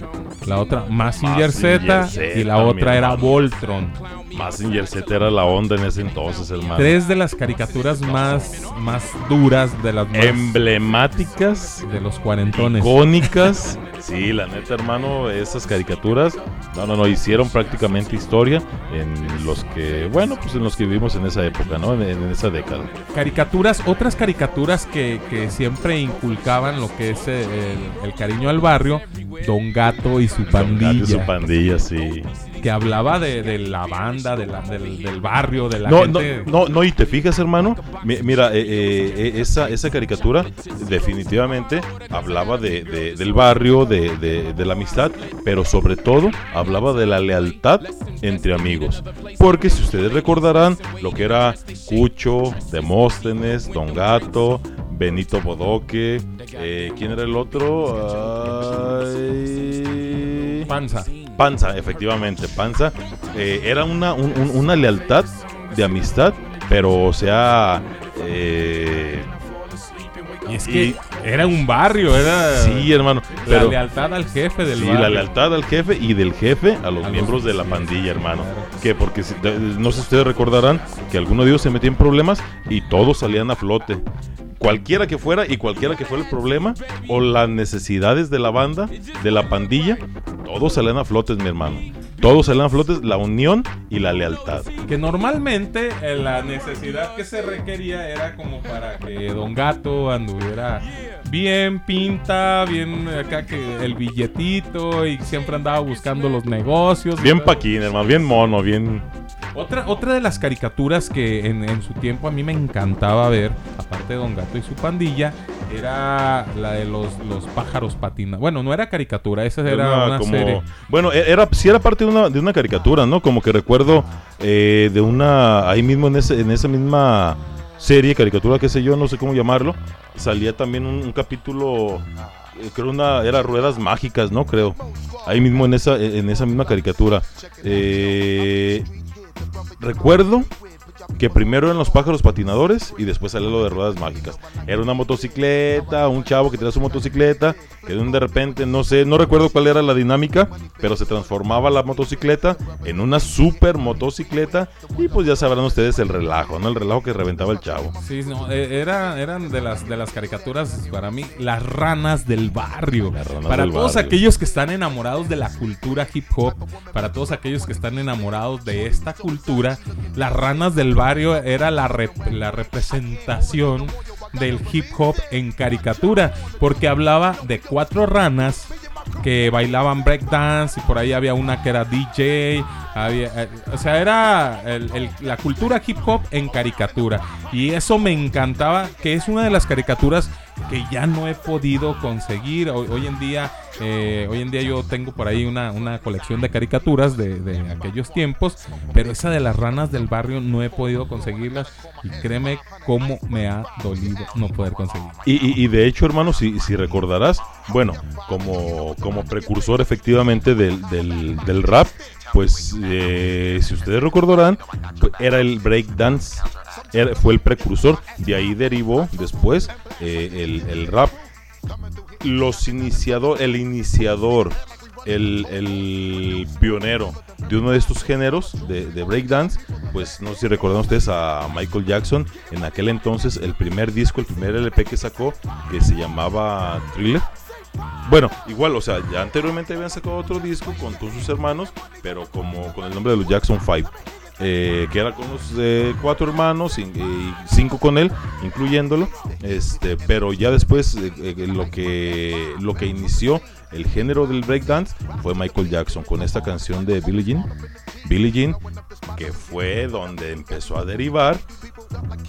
la otra Mazinger Z Mazinger y la Z, otra era. Voltron. Mazinger Z era la onda en ese entonces, hermano. Tres de las caricaturas más, más duras, de las más Emblemáticas, de los cuarentones. icónicas. Sí, la neta, hermano, esas caricaturas, no, no, no, hicieron prácticamente historia en los que, bueno, pues en los que vivimos en esa época, ¿no? En, en esa década. Caricaturas, otras caricaturas que, que siempre inculcaban lo que es el, el cariño al barrio, Don Gato y su pandilla. Gato y su pandilla, sí. Que hablaba de, de la banda, de la- del, del barrio, de la No, gente. no, no, no, y te fijas, hermano, Mi- mira, eh, eh, eh, esa, esa caricatura definitivamente hablaba de, de- del barrio, de la amistad, pero sobre todo hablaba de la lealtad entre amigos. Porque si ustedes recordarán lo que era Cucho, Demóstenes, Don Gato, Benito Bodoque, eh, ¿quién era el otro? Ay... Panza. Panza, efectivamente, Panza. eh, era una, un- un- una lealtad de amistad, pero o sea... eh, Y es que era un barrio, era Sí, hermano. la Pero, lealtad al jefe del sí, barrio. la lealtad al jefe y del jefe a los A los- miembros de la sí, pandilla, hermano. claro. Que porque no sé si ustedes recordarán que alguno de ellos se metía en problemas y todos salían a flote. Cualquiera que fuera y cualquiera que fuera el problema o las necesidades de la banda, de la pandilla, todos salían a flotes, mi hermano. Todos salían a flotes, la unión y la lealtad. Que normalmente eh, la necesidad que se requería era como para que Don Gato anduviera bien pinta, bien acá que el billetito y siempre andaba buscando los negocios. Bien paquín, hermano, bien mono, bien... Otra, otra de las caricaturas que en, en su tiempo a mí me encantaba ver, aparte de Don Gato y su pandilla, era la de los, los pájaros patina. Bueno, no era caricatura, esa era Una una, como- serie. Bueno, e- era, sí era parte de una, de una caricatura, ¿no? Como que recuerdo eh, de una, ahí mismo en, ese, en esa misma serie, caricatura, qué sé yo, no sé cómo llamarlo, salía también un, un capítulo, eh, creo una, era Ruedas Mágicas, ¿no? Creo. Ahí mismo en esa, en esa misma caricatura. Eh, recuerdo que primero eran los pájaros patinadores y después salió lo de ruedas mágicas. Era una motocicleta, un chavo que tenía su motocicleta, que de repente, no sé, no recuerdo cuál era la dinámica, pero se transformaba la motocicleta en una super motocicleta y pues ya sabrán ustedes el relajo, ¿no? El relajo que reventaba el chavo. Sí, no, eh, era, eran de las, de las caricaturas para mí, las ranas del barrio. ranas para del todos barrio. aquellos que están enamorados de la cultura hip hop, para todos aquellos que están enamorados de esta cultura, las ranas del barrio era la, la representación del hip hop en caricatura, porque hablaba de cuatro ranas que bailaban breakdance y por ahí había una que era DJ, había, eh, o sea, era el- la cultura hip hop en caricatura. Y eso me encantaba, que es una de las caricaturas que ya no he podido conseguir. Hoy, hoy en día, eh, hoy en día yo tengo por ahí una, una colección de caricaturas de, de aquellos tiempos, pero esa de las ranas del barrio no he podido conseguirlas y créeme cómo me ha dolido no poder conseguirlas. Y, y- y de hecho, hermano, si, si recordarás, bueno, como, como precursor efectivamente del, del, del rap, pues eh, si ustedes recordarán, pues, era el breakdance, era- fue el precursor, de ahí derivó después eh, el, el rap. Los iniciador, el iniciador, el, el pionero de uno de estos géneros de, de breakdance, pues no sé si recuerdan ustedes a Michael Jackson, en aquel entonces el primer disco, el primer LP que sacó, que se llamaba Thriller. Bueno, igual, o sea, ya anteriormente habían sacado otro disco con, con sus hermanos, pero como con el nombre de los Jackson 5. Eh, que era con los eh, cuatro hermanos y, cinco con él, incluyéndolo. Este, pero ya después eh, eh, lo que lo que inició el género del breakdance fue Michael Jackson con esta canción de Billie Jean, Billie Jean, que fue donde empezó a derivar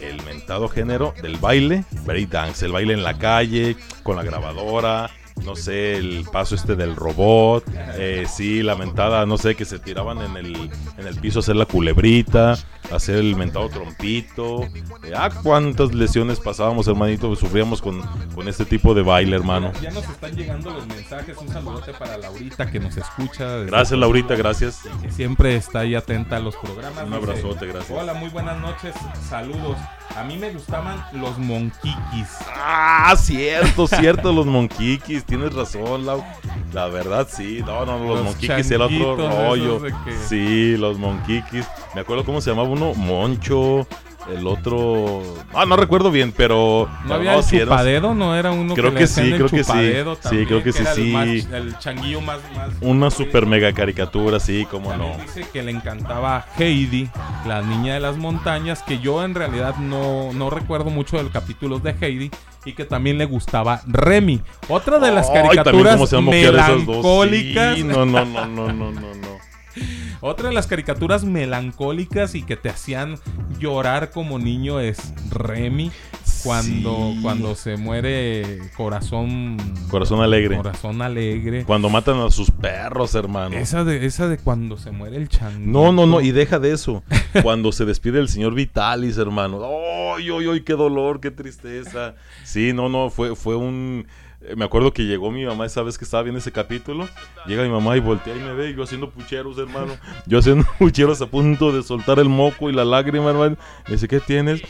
el mentado género del baile breakdance, el baile en la calle con la grabadora. No sé, el paso este del robot, eh, sí, la mentada, no sé, que se tiraban en el, en el piso a hacer la culebrita, hacer el mentado trompito. Eh, ah, cuántas lesiones pasábamos, hermanito, sufríamos con, con este tipo de baile, hermano. Ya nos están llegando los mensajes. Un saludote para Laurita que nos escucha. Gracias, Laurita, gracias. Que siempre está ahí atenta a los programas. Un abrazote, gracias. Hola, muy buenas noches. Saludos. A mí me gustaban los monquiquis. Ah, cierto, cierto, los monquiquis, tienes razón, Lau. La verdad, sí, no, no, los, Los monquiquis era otro rollo. que- Sí, los monquiquis. Me acuerdo cómo se llamaba uno, Moncho, el otro... Ah, no recuerdo bien, pero... ¿No había el sí, era- chupadedo? ¿No era uno Creo que, que sí, creo que sí. Sí, también, creo que sí, era el sí. más- El, changuillo más... más Una super mega caricatura, sí, cómo no. Dice que le encantaba Heidi, la niña de las montañas, que yo en realidad no, no recuerdo mucho de los capítulos de Heidi y que también le gustaba Remy. Otra de las también caricaturas a dos. melancólicas. Sí, no, no, no, no, no, no, no. Otra de las caricaturas melancólicas y que te hacían llorar como niño es Remy. Cuando, Sí. cuando se muere Corazón Corazón alegre. Corazón alegre. Cuando matan a sus perros, hermano. Esa de, esa de cuando se muere el changuito. No, no, no, y deja de eso. Cuando se despide el señor Vitalis, hermano. ¡Ay, ay, ay! ¡Qué dolor, qué tristeza! Sí, no, no, fue, fue un. Eh, Me acuerdo que llegó mi mamá esa vez que estaba viendo ese capítulo. Llega mi mamá y voltea y me ve, y yo haciendo pucheros, hermano. Yo haciendo pucheros a punto de soltar el moco y la lágrima, hermano. Me dice, ¿qué tienes?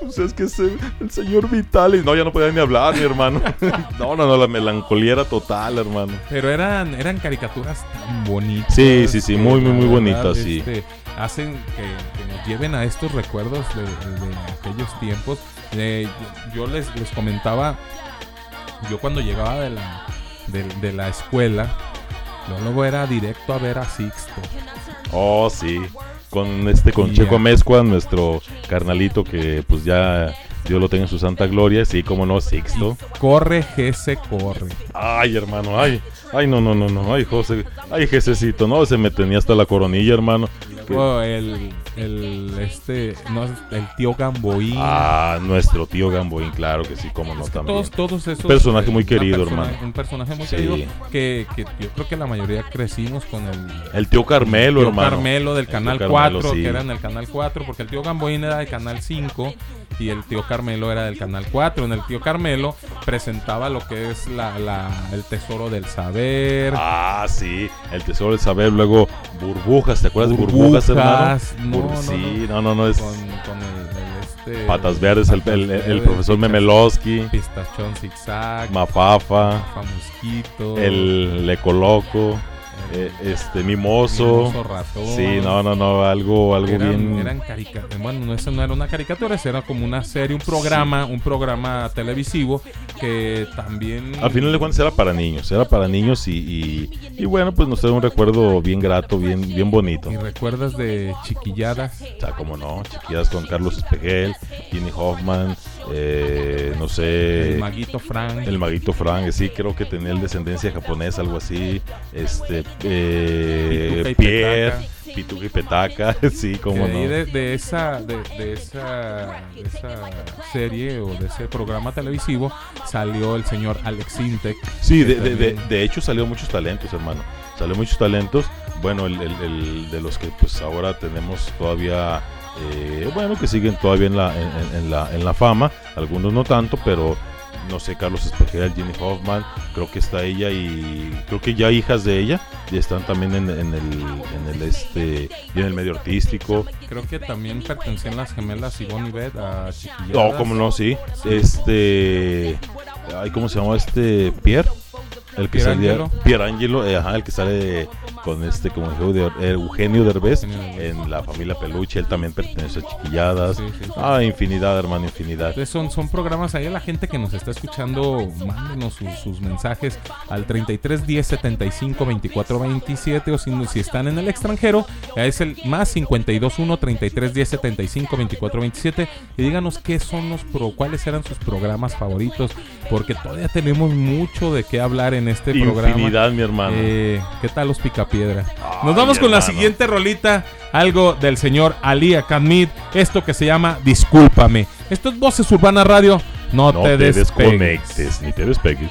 Pues es que es el, el señor Vitalis. No, ya no podía ni hablar, mi hermano. No, no, no, la melancolía era total, hermano. Pero eran, eran caricaturas tan bonitas. Sí, sí, sí, muy, muy, muy bonitas, sí. este, hacen que, que nos lleven a estos recuerdos de, de aquellos tiempos. Eh, yo les, les comentaba, yo cuando llegaba de la, de, de la escuela, yo luego era directo a ver a Sixto. Oh, sí. Con este, con Checo. Mezcua, nuestro carnalito que pues ya Dios lo tenga en su santa gloria. Sí, como no, Sixto. Corre, Gese, corre. Ay, hermano, ay. Ay, no, no, no, no. Ay, José. Ay, Jesecito. No, se me tenía hasta la coronilla, hermano. Luego el, el, este, no, el tío Gamboín. Ah, nuestro tío Gamboín, claro que sí, como no Es que también. todos, todos esos. Personaje muy querido, persona- hermano. Un personaje muy Sí. querido que, que yo creo que la mayoría crecimos con el. El tío Carmelo, tío hermano. Carmelo del El Canal Carmelo, 4, sí. que era en el Canal 4, porque el tío Gamboín era del Canal 5 y el tío Carmelo era del Canal 4. En el tío Carmelo presentaba lo que es la, la- el tesoro del saber. Ah, sí, el tesoro del saber, luego burbujas, ¿te acuerdas de burbujas, no, no, sí, no, no, no, es Con, con el, el este. Patas Verdes, el, profesor Memelowski, Pistachón zigzag. Mafafa, Mafa Mosquito. el Lecoloco, eh, este Mimoso. Mimoso ratón. Sí, no, no, no, algo, algo eran, bien. eran carica- bueno, no, eso no era una caricatura, eso era como una serie, un programa, un programa televisivo que también Al final de cuentas era para niños, era para niños y, y, y bueno, pues nos trae un recuerdo bien grato, bien, bien bonito. ¿Y recuerdas de chiquilladas? O sea, como no, chiquillas con Carlos Espejel, Ginny Hoffman, eh, no sé. El maguito Frank. El maguito Frank, sí, creo que tenía el descendencia japonesa, algo así. Este, eh, Pituca Pierre, Petaca. Pituca y Petaca, sí, como no. de, de esa, de, de esa, de esa serie o de ese programa televisivo salió el señor Alex Intec. Sí, de, de, de, hecho salió muchos talentos, hermano. Salió muchos talentos. Bueno, el, el- el de los que pues ahora tenemos todavía, eh, bueno, que siguen todavía en la, en, la, en la fama. Algunos no tanto, pero no sé, Carlos Espejel, Jenny Hoffman, creo que está ella y creo que ya hijas de ella y están también en, en el, en el este, y en el medio artístico. Creo que también pertenecían las gemelas Ivonne y Beth a. No, como no, sí. Este, ay, ¿cómo se llama este Pierre? El que salía Pierangelo, eh, ajá, el que sale con este como Eugenio, de- Eugenio Derbez en la familia Peluche, él también pertenece a Chiquilladas. Ah, infinidad, hermano, infinidad. Entonces son, son programas ahí a la gente que nos está escuchando, mándenos sus, sus mensajes al 33 10 75 24 27 o si, si están en el extranjero, es el más 52 1 33 10 75 24 27 y díganos qué son los pro, cuáles eran sus programas favoritos, porque todavía tenemos mucho de qué hablar en este programa. Infinidad, mi hermano. Eh, ¿Qué tal los Nos Ay, vamos con la siguiente rolita, algo del señor Ali Akamid, esto que se llama Discúlpame. Esto es Voces Urbana Radio, no, no te, te despegues. desconectes, ni te despegues.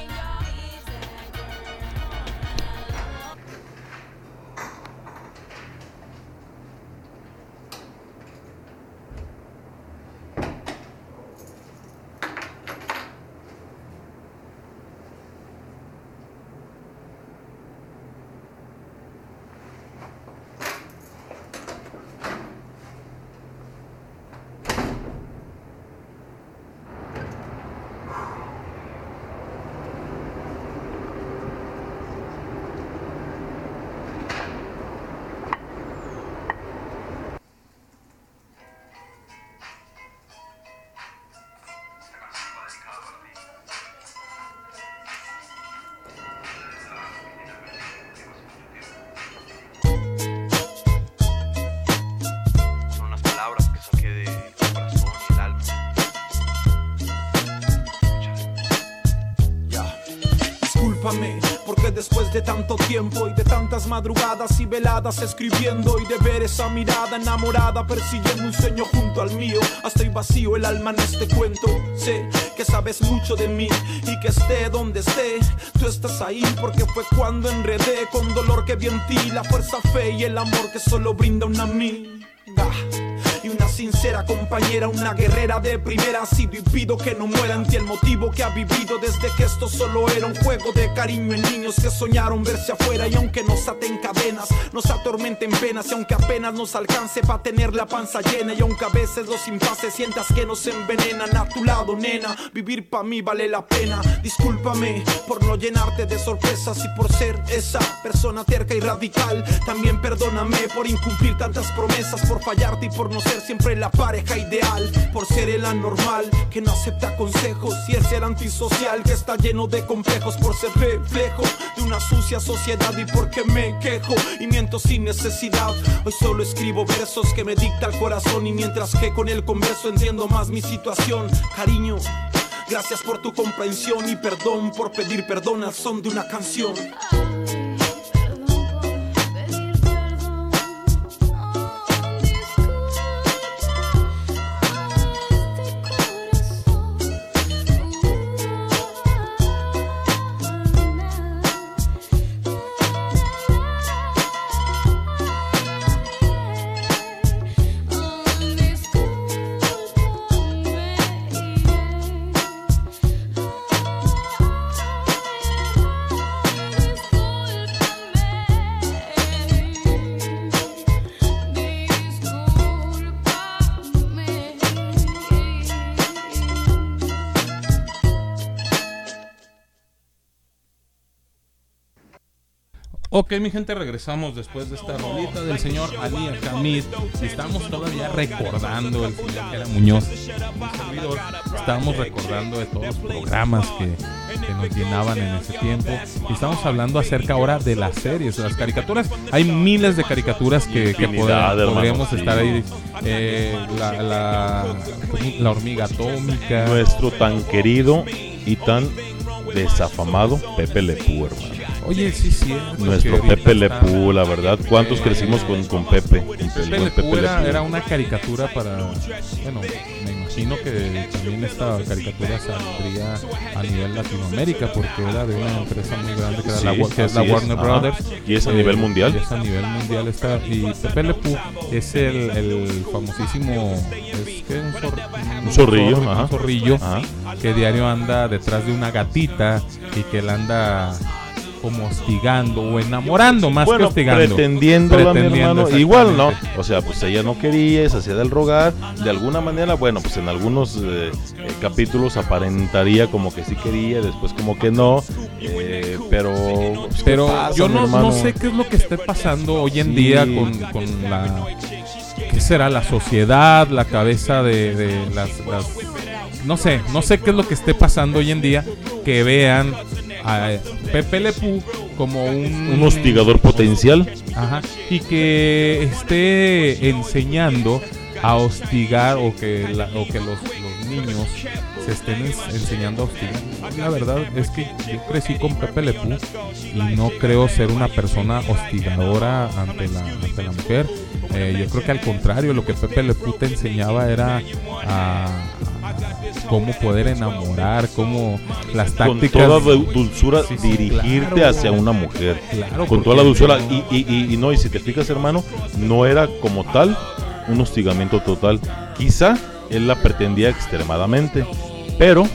Escribiendo y de ver esa mirada enamorada persiguiendo un sueño junto al mío, hasta y vacío el alma en este cuento. Sé que sabes mucho de mí y que esté donde esté, tú estás ahí porque fue cuando enredé con dolor que vi en ti, la fuerza, fe y el amor que solo brinda una amiga. Sincera compañera, una guerrera de primera. Ha sido y pido que no muera en ti el motivo que ha vivido. Desde que esto solo era un juego de cariño en niños que soñaron verse afuera. Y aunque nos aten cadenas, nos atormenten penas. Y aunque apenas nos alcance para tener la panza llena. Y aunque a veces los impases sientas que nos envenenan a tu lado nena, vivir pa' mí vale la pena, discúlpame por no llenarte de sorpresas y por ser esa persona terca y radical, también perdóname por incumplir tantas promesas, por fallarte y por no ser siempre la pareja ideal, por ser el anormal que no acepta consejos y es el antisocial que está lleno de complejos, por ser reflejo de una sucia sociedad y porque me quejo y miento sin necesidad. Hoy solo escribo versos que me dicta el corazón y mientras que con el converso entiendo más mi situación, cariño. Gracias por tu comprensión y perdón por pedir perdón al son de una canción. Ok, mi gente, regresamos después de esta rolita del señor Ali Akamid. Y estamos todavía recordando el señor que era Muñoz, servidor. Estábamos recordando de todos los programas que, que nos llenaban en ese tiempo. Y estamos hablando acerca ahora de las series, de las caricaturas. Hay miles de caricaturas que, podríamos estar ahí. Eh, la, la, la hormiga atómica. Nuestro tan querido y tan desafamado Pepe Le Pew, hermano. Oye, sí, cierto. Nuestro Pepe Le está- Pew, la verdad. ¿Cuántos Eh, crecimos con, con Pepe? Con era, una caricatura para. Bueno, me imagino que también esta caricatura saldría a nivel Latinoamérica porque era de una empresa muy grande que, era la, Sí, que es la es, Warner. Brothers. Y es a nivel mundial. y es a nivel mundial. Está, y Pepe Le Pew es el, el famosísimo. Es que un, zor- Un zorrillo, zorro, ajá. un zorrillo Ajá. que diario anda detrás de una gatita y que él anda como hostigando o enamorando más bueno, que hostigando. pretendiéndola, mi Pretendiendo, hermano. Igual, ¿no? O sea, pues ella no quería, se hacía del rogar. De alguna manera, bueno, pues en algunos eh, eh, capítulos aparentaría como que sí quería, después como que no. eh, pero, pues, ¿qué Pero pasa, yo no, no sé qué es lo que esté pasando hoy en Sí. día con, con la... ¿Qué será? La sociedad, la cabeza de, de las, las- No sé, no sé qué es lo que esté pasando hoy en día que vean a Pepe Le Pew como un... Un hostigador potencial. Ajá. Y que esté enseñando a hostigar o que, la- o que los, los niños se estén ens- enseñando a hostigar. La verdad es que yo crecí con Pepe Le Pew y no creo ser una persona hostigadora ante la, ante la mujer. Eh, yo creo que al contrario, lo que Pepe Le Pew te enseñaba era a cómo poder enamorar, cómo las Con tácticas. toda du- dulzura Sí, sí, dirigirte claro. hacia una mujer. Claro, con toda la dulzura. Y, y- y- y no, y si te fijas, hermano, no era como tal un hostigamiento total. Quizá él la pretendía extremadamente. Pero,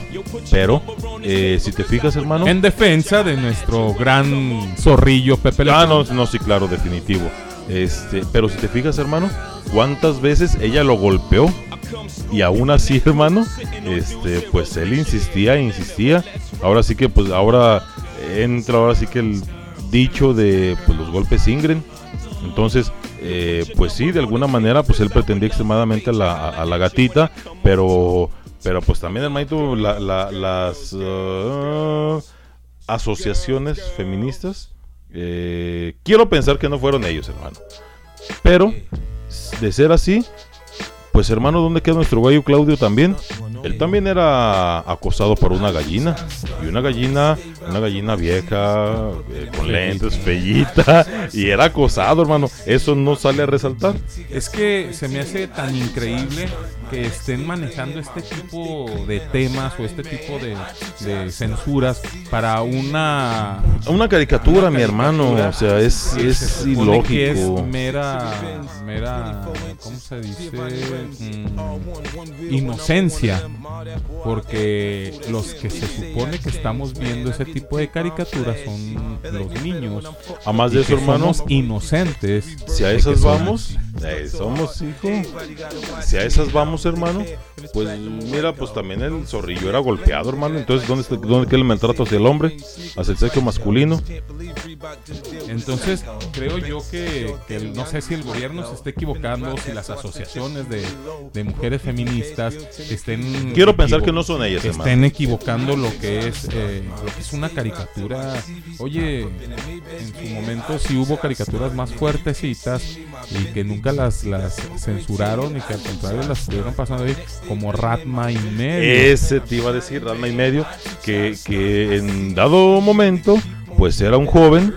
pero, eh, si te fijas, hermano. En defensa de nuestro gran zorrillo Pepe Ah, no, no, sí, claro, definitivo. Este, pero si te fijas, hermano, cuántas veces ella lo golpeó y aún así, hermano, este, pues él insistía, insistía. Ahora sí que, pues, ahora entra, ahora sí que el dicho de, pues, los golpes ingren. Entonces, eh, pues sí, de alguna manera, pues él pretendía extremadamente a la, a- la gatita, pero, pero pues también, hermanito, la- la- las ah, asociaciones feministas, eh, quiero pensar que no fueron ellos, hermano. Pero, de ser así, pues hermano, ¿dónde queda nuestro gallo Claudio también? Él también era acosado por una gallina. Y una gallina, una gallina vieja, eh, con lentes, fellita. Y era acosado, hermano. Eso no sale a resaltar. Es que se me hace tan increíble que estén manejando este tipo de temas o este tipo de, de censuras para una Una caricatura, mi hermano. O sea, es, que es se supone que es ilógico. mera, mera, ¿cómo se dice? Mm, inocencia. Porque los que se supone que estamos viendo ese tipo de caricaturas son los niños. A más de eso, hermano, somos inocentes. Si a esas vamos, eh, somos hijo. Si a esas vamos, hermano, pues mira, pues también el zorrillo era golpeado, hermano. Entonces, ¿dónde, está- dónde queda el maltrato hacia el hombre? Hacia el sexo masculino. Entonces, creo yo que, que el- no sé si el gobierno se esté equivocando, si las asociaciones de, de mujeres feministas estén. Quiero pensar que no son ellas, que hermano. Estén equivocando lo que es eh, lo que es una caricatura. Oye, en su momento sí hubo caricaturas más fuertecitas y que nunca las, las censuraron y que al contrario las estuvieron pasando ahí, como Ratma y medio. Ese te iba a decir, Ranma y medio, que, que en dado momento, pues era un joven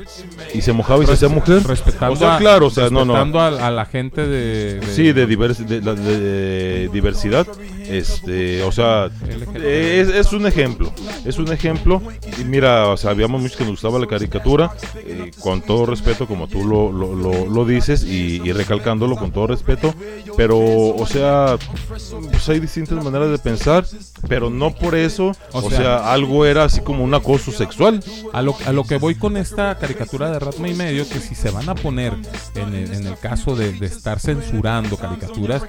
y se mojaba y se hacía mujer. Respetando, o sea, a- claro, o sea, no, no. A, a la gente de, de- Sí, de, divers- de, de diversidad. Este, o sea, es, es un ejemplo. Es un ejemplo. Y mira, o sea, habíamos muchos que nos gustaba la caricatura. eh, con todo respeto, como tú lo, lo, lo- lo dices, y, y recalcándolo con todo respeto. Pero, o sea, pues hay distintas maneras de pensar. Pero no por eso, o, O sea, sea, algo era así como un acoso sexual. A lo, a lo que voy con esta caricatura de Ratma y medio, que si se van a poner en el, en el caso de, de estar censurando caricaturas,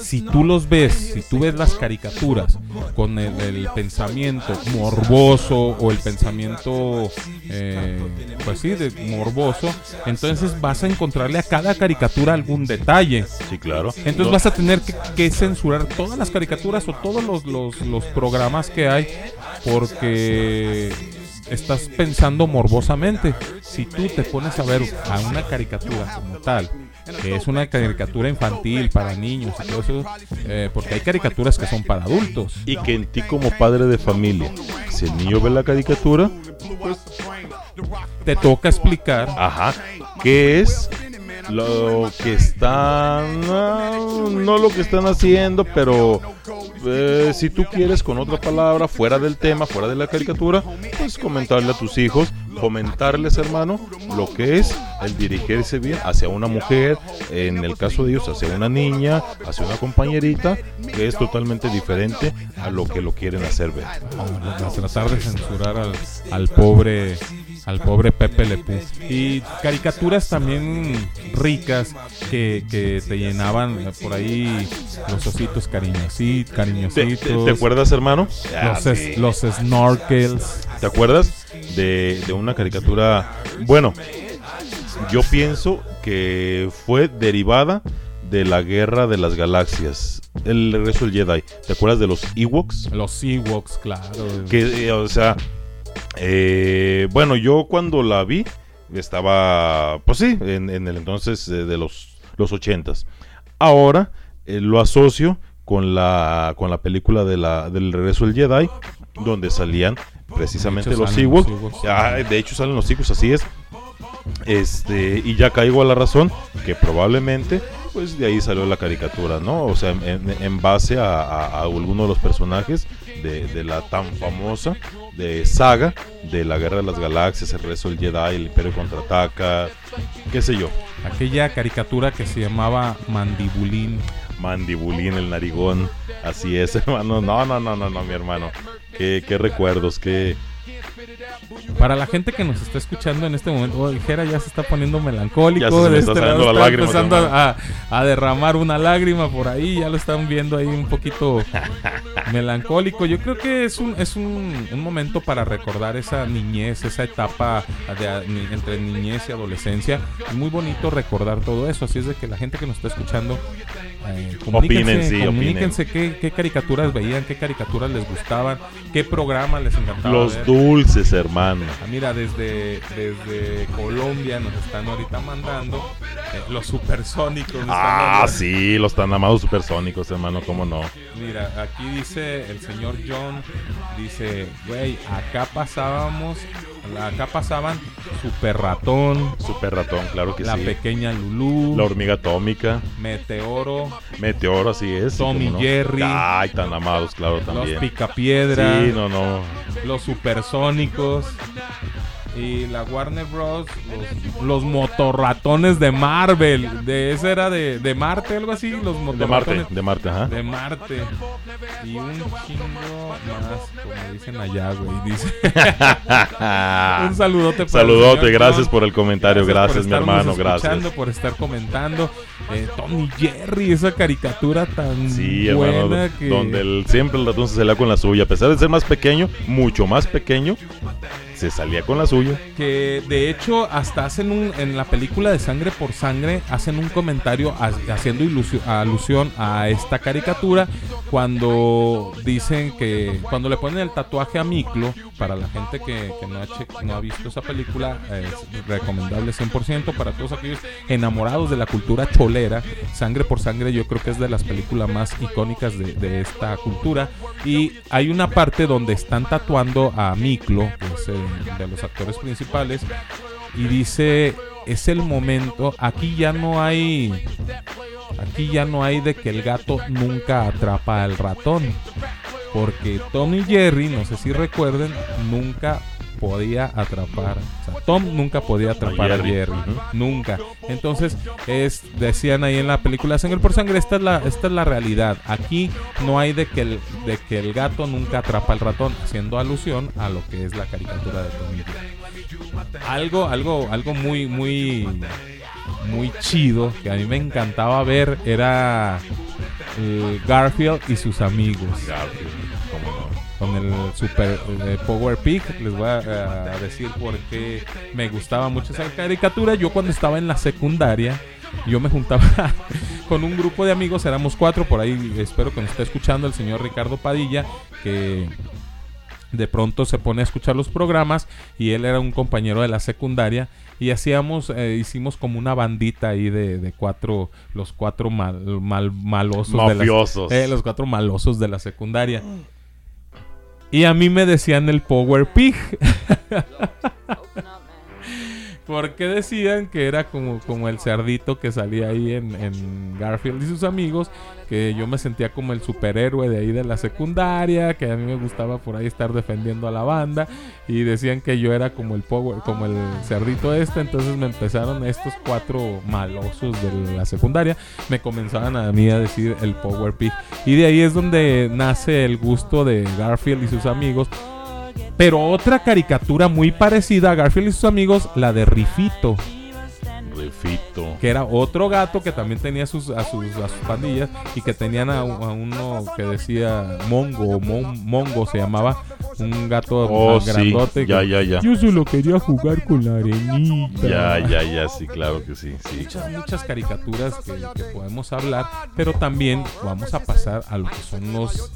si tú los ves, si tú ves las caricaturas con el, el pensamiento morboso o el pensamiento, eh, pues sí, de morboso, entonces vas a encontrarle a cada caricatura algún detalle. Sí, claro. Entonces No. vas a tener que, que censurar todas las caricaturas o todos los, los- los programas que hay porque estás pensando morbosamente. Si tú te pones a ver a una caricatura como tal, que es una caricatura infantil para niños y todo eso, eh, porque hay caricaturas que son para adultos. Y que en ti como padre de familia, si el niño ve la caricatura, Te toca explicar. Ajá. ¿Qué es lo que están... No, no lo que están haciendo, pero eh, si tú quieres con otra palabra, fuera del tema, fuera de la caricatura, pues comentarle a tus hijos, comentarles, hermano, lo que es el dirigirse bien hacia una mujer, en el caso de ellos, hacia una niña, hacia una compañerita, que es totalmente diferente a lo que lo quieren hacer ver. tratar de censurar al, al pobre al pobre Pepe Le Pew. Y caricaturas también ricas que, que te llenaban por ahí los ositos cariñositos, ¿Te, cariñositos. te- te acuerdas, hermano? Los, es- los snorkels. ¿Te acuerdas de, de una caricatura? Bueno, yo pienso que fue derivada de la Guerra de las Galaxias. El regreso del Jedi. ¿Te acuerdas de los Ewoks? Los Ewoks, claro. Que, eh, o sea, eh, bueno, yo cuando la vi estaba, pues sí, en, en el entonces eh, de los, los ochentas. Ahora eh, lo asocio con la, con la película de la, del regreso del Jedi, donde salían precisamente De los Ewoks. Ah, de hecho salen los Ewoks, así es. Este, y ya caigo a la razón que probablemente, pues de ahí salió la caricatura, ¿no? O sea, en, en- en base a, a- a alguno de los personajes de, de la tan famosa de saga de la Guerra de las Galaxias, el resto del Jedi, el Imperio contraataca, qué sé yo. Aquella caricatura que se llamaba Mandibulín. Mandibulín, el narigón, así es, hermano. No, no, no, no, no, mi hermano. Qué, qué recuerdos, qué, Para la gente que nos está escuchando en este momento, oh, Jera ya se está poniendo melancólico. Ya se me de está este saliendo lado la está lágrima, empezando a, a derramar una lágrima por ahí. Ya lo están viendo ahí un poquito melancólico. Yo creo que es un, es un, un momento para recordar esa niñez, esa etapa de, entre niñez y adolescencia. Es muy bonito recordar todo eso. Así es de que la gente que nos está escuchando, eh, comuníquense, Opinen, sí, comuníquense qué, qué caricaturas veían, qué caricaturas les gustaban, qué programas les encantaba Los ver. dulces, hermano. Ah, mira, desde, desde Colombia nos están ahorita mandando eh, los supersónicos. Ah, sí, los tan amados supersónicos, hermano, cómo no. Mira, aquí dice el señor John, dice, güey, acá pasábamos, acá pasaban Super Ratón, Super ratón, claro que La sí. Pequeña Lulú, La hormiga atómica, Meteoro, Meteoro, así es. sí, Tom y cómo no. Jerry. Ay, tan amados, claro, también. Los Picapiedra, Sí, no, no. los Supersónicos y la Warner Bros. Los, los motorratones de Marvel. De ese era de, de Marte, algo así. Los De Marte, motorratones de Marte, ajá. de Marte. Y un chingo más, como dicen allá, güey. Dice. un saludote para Saludote, señor gracias por el comentario, gracias, mi hermano, gracias. por estar comentando. Eh, Tommy Jerry, esa caricatura tan Sí, buena hermano, que... donde el- siempre el ratón se salía con la suya. A pesar de ser más pequeño, mucho más pequeño, se salía con la suya. que de hecho hasta hacen un en la película de Sangre por Sangre hacen un comentario ha- haciendo ilusio- alusión a esta caricatura cuando dicen que cuando le ponen el tatuaje a Miklo para la gente que, que no, ha che- no ha visto esa película es recomendable 100% para todos aquellos enamorados de la cultura cholera Sangre por Sangre yo creo que es de las películas más icónicas de, de esta cultura y hay una parte donde están tatuando a Miklo que es eh, de los actores principales y dice es el momento aquí ya no hay aquí ya no hay de que el gato nunca atrapa al ratón porque Tom y Jerry no sé si recuerden nunca podía atrapar o sea, Tom nunca podía atrapar a Jerry. Jerry nunca. Entonces es decían ahí en la película Sangre por Sangre esta es la esta es la realidad. Aquí no hay de que el de que el gato nunca atrapa al ratón haciendo alusión a lo que es la caricatura de Tom algo, algo, algo muy, muy, muy chido que a mí me encantaba ver era eh, Garfield y sus amigos. Con el Super eh, Power Pig, les voy a, a decir por qué me gustaba mucho esa caricatura. Yo cuando estaba en la secundaria, yo me juntaba con un grupo de amigos, éramos cuatro, por ahí espero que nos esté escuchando el señor Ricardo Padilla, que de pronto se pone a escuchar los programas y él era un compañero de la secundaria y hacíamos, eh, hicimos como una bandita ahí de, de cuatro, los cuatro mal, mal- malosos. de la- eh, los cuatro malosos de la secundaria. Y a mí me decían el Power Pig. Porque decían que era como, como el cerdito que salía ahí en, Garfield y sus amigos, que yo me sentía como el superhéroe de ahí de la secundaria, que a mí me gustaba por ahí estar defendiendo a la banda, y decían que yo era como el power, como el cerdito este, entonces me empezaron estos cuatro malosos de la secundaria, me comenzaban a mí a decir el Power Pig, y de ahí es donde nace el gusto de Garfield y sus amigos Pero otra caricatura muy parecida a Garfield y sus amigos, la de Rifito. Rifito. Que era otro gato que también tenía sus, a, sus, a sus pandillas y que tenían a, un- a uno que decía Mongo, Mon- Mongo se llamaba, un gato Oh, más sí, grandote. ya, que, ya, ya. Yo solo quería jugar con la arenita. Ya, ya, ya, sí, claro que sí, sí. Muchas, muchas caricaturas que, que podemos hablar, pero también vamos a pasar a lo que son los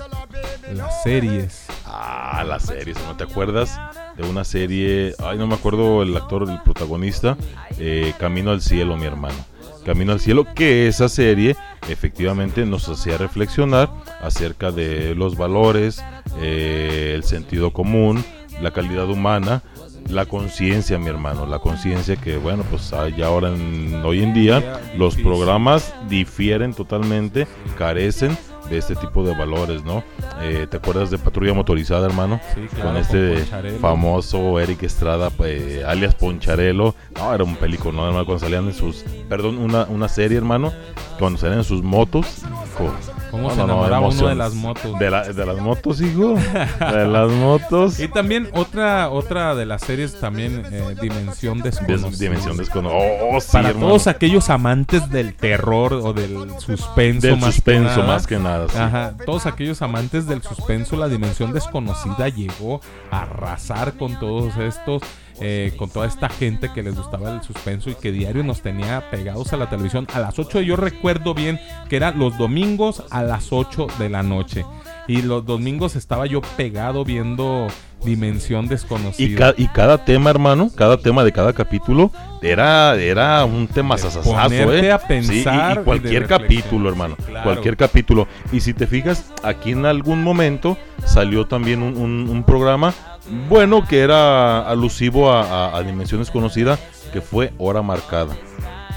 las series. Ah, las series, ¿no te acuerdas de una serie? Ay, no me acuerdo el actor, el protagonista, eh, Camino al Cielo, mi hermano. Camino al Cielo, que esa serie efectivamente nos hacía reflexionar acerca de los valores, eh, el sentido común, la calidad humana, la conciencia, mi hermano, la conciencia que, bueno, pues hay ahora en, hoy en día los programas difieren totalmente, carecen de este tipo de valores, ¿no? Eh, ¿Te acuerdas de Patrulla Motorizada, hermano? Sí, claro, con este con famoso Eric Estrada, eh, alias Poncharelo. No, era un película, ¿no? hermano? Cuando salían en sus, perdón, una, una serie, hermano, cuando salían en sus motos. hijo. ¿Cómo se enamoraba uno de las motos? De, la- de las motos, hijo. de las motos. Y también otra otra de las series también eh, Dimensión Desconocida. Dimensión Desconocida. Oh, sí, Para hermano. todos aquellos amantes del terror o del suspenso Del más suspenso que nada. más que nada, sí. Ajá, todos aquellos amantes del suspenso, la Dimensión Desconocida llegó a arrasar con todos estos eh, con toda esta gente que les gustaba el suspenso y que diario nos tenía pegados a la televisión a las 8. Yo recuerdo bien que eran los domingos a las 8 de la noche. Y los domingos estaba yo pegado viendo Dimensión Y, Desconocida. ca- y cada tema, hermano, cada tema de cada capítulo era, era un tema sasasazo, ¿eh? a Sí, y- pensar y cualquier capítulo, hermano. Claro. Cualquier capítulo. Y si te fijas, aquí en algún momento salió también un, un- un programa bueno que era alusivo a, a- a Dimensión Desconocida, que fue Hora Marcada.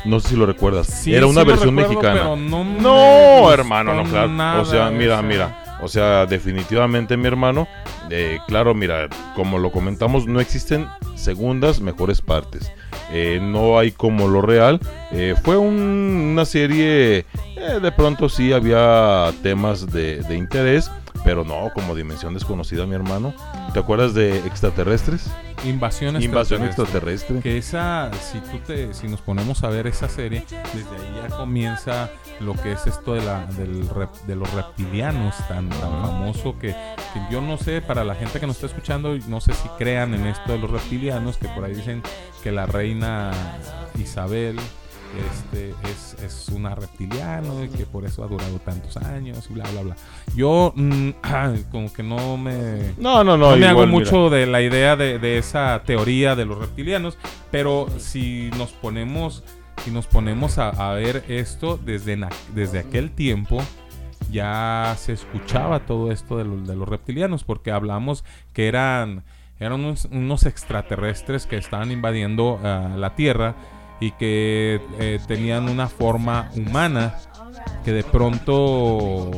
No sé si lo recuerdas. Sí, era una sí versión recuerdo, mexicana. no No, hermano, no, claro. nada o sea, mira, mira. O sea, definitivamente, mi hermano, eh, claro, mira, como lo comentamos, no existen segundas mejores partes. Eh, no hay como lo real. Eh, fue un- una serie, eh, de pronto sí había temas de, de interés, pero no, como Dimensión Desconocida, mi hermano. ¿Te acuerdas de extraterrestres? Invasión Invasión extraterrestre. extraterrestre. Que esa, si tú te, si nos ponemos a ver esa serie, desde ahí ya comienza lo que es esto de la, del rep- de los reptilianos tan, tan famoso que, que yo no sé, para la gente que nos está escuchando, no sé si crean en esto de los reptilianos, que por ahí dicen que la reina Isabel este es, es una reptiliano y que por eso ha durado tantos años y bla bla bla. Yo mm, como que no me No, no, no, me hago mucho de la idea de, de esa teoría de los reptilianos, pero si nos ponemos si nos ponemos a, a ver esto desde, desde aquel tiempo ya se escuchaba todo esto de, los- de los reptilianos porque hablamos que eran eran unos, unos extraterrestres que estaban invadiendo ah, la Tierra y que eh, tenían una forma humana que de pronto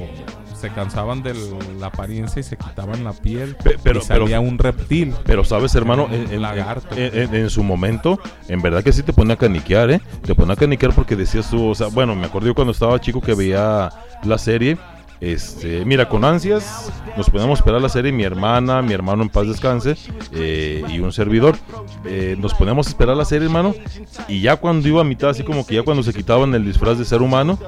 se cansaban de la apariencia y se quitaban la piel Pe- pero- y salía pero- un reptil. Pero sabes, hermano, en, en- lagarto. en su momento, en verdad que sí te pone a caniquear, ¿eh? Te pone a caniquear porque decías tú, o sea, bueno, me acuerdo yo cuando estaba chico que veía la serie. Este, mira, con ansias nos podíamos esperar la serie, mi hermana, mi hermano en paz descanse eh, y un servidor. Eh, nos poníamos a esperar la serie, hermano, y ya cuando iba a mitad, así como que ya cuando se quitaban el disfraz de ser humano,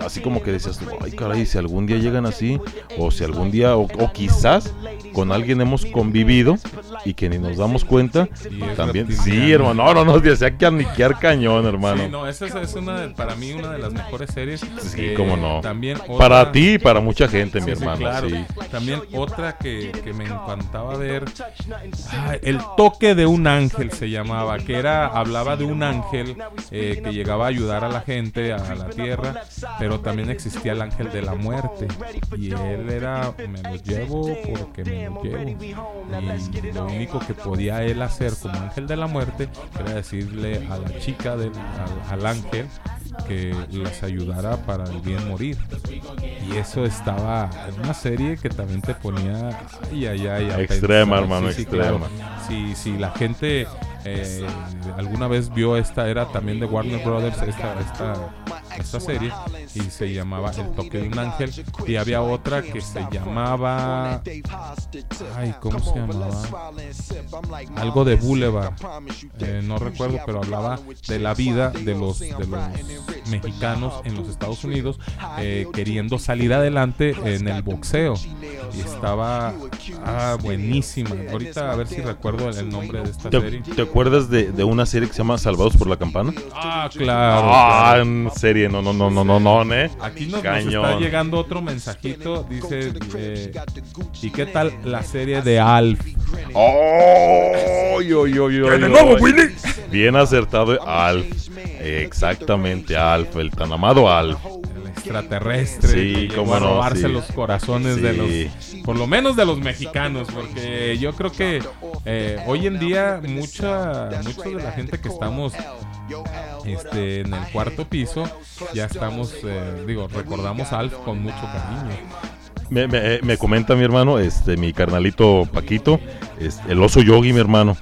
así como que decías ay caray, si algún día llegan así, o si algún día, o, o quizás con alguien hemos convivido y que ni nos damos cuenta, también, sí, hermano, no, no, no, decía que aniquear cañón, hermano. Sí, no, esa es, una de- para mí una de las mejores series. Sí, Eh, cómo no. También otra- Para ti y para mucha gente, mi Sí, sí, hermano, claro. sí. También otra que, que me encantaba ver, ah, el toque de un ángel se llamaba, que era hablaba de un ángel eh, que llegaba a ayudar a la gente a la tierra, pero también existía el ángel de la muerte y él era me lo llevo porque me lo llevo y lo único que podía él hacer como ángel de la muerte era decirle a la chica del al, al ángel que les ayudara para el bien morir y eso estaba en una serie que también te ponía ay, ay, ay, Extrema, pensar. hermano, Sí, sí, extrema. claro. Si, si la gente eh, alguna vez vio esta, era también de Warner Brothers, esta, esta, esta serie, y se llamaba El toque de un ángel. Y había otra que se llamaba. Ay, ¿cómo se llamaba? Algo de Boulevard. Eh, no recuerdo, pero hablaba de la vida de los, de los mexicanos en los Estados Unidos eh, queriendo salir adelante en el boxeo. Y estaba ah, buenísima. Ahorita a ver si recuerdo el nombre de esta ¿Te, serie. te acuerdas de, de una serie que se llama Salvados por la Campana? Ah, claro. Ah, en serie, no, no, no, no, no, no, ¿eh? Aquí nos, está llegando otro mensajito. Dice: eh, ¿Y qué tal la serie de Alf? ¡Oh! Yo, yo, yo, ¿Qué de nuevo. Willy? Bien acertado, Alf. Exactamente, Alf, el tan amado Alf. Extraterrestre. Sí, llegó cómo a no, robarse sí. los corazones de los. Por lo menos de los mexicanos. Porque yo creo que eh, hoy en día, mucha, mucha de la gente que estamos este, en el cuarto piso, ya estamos, eh, digo, recordamos a Alf con mucho cariño. Me, me- me comenta mi hermano, este, mi carnalito Paquito, es el oso yogi, mi hermano.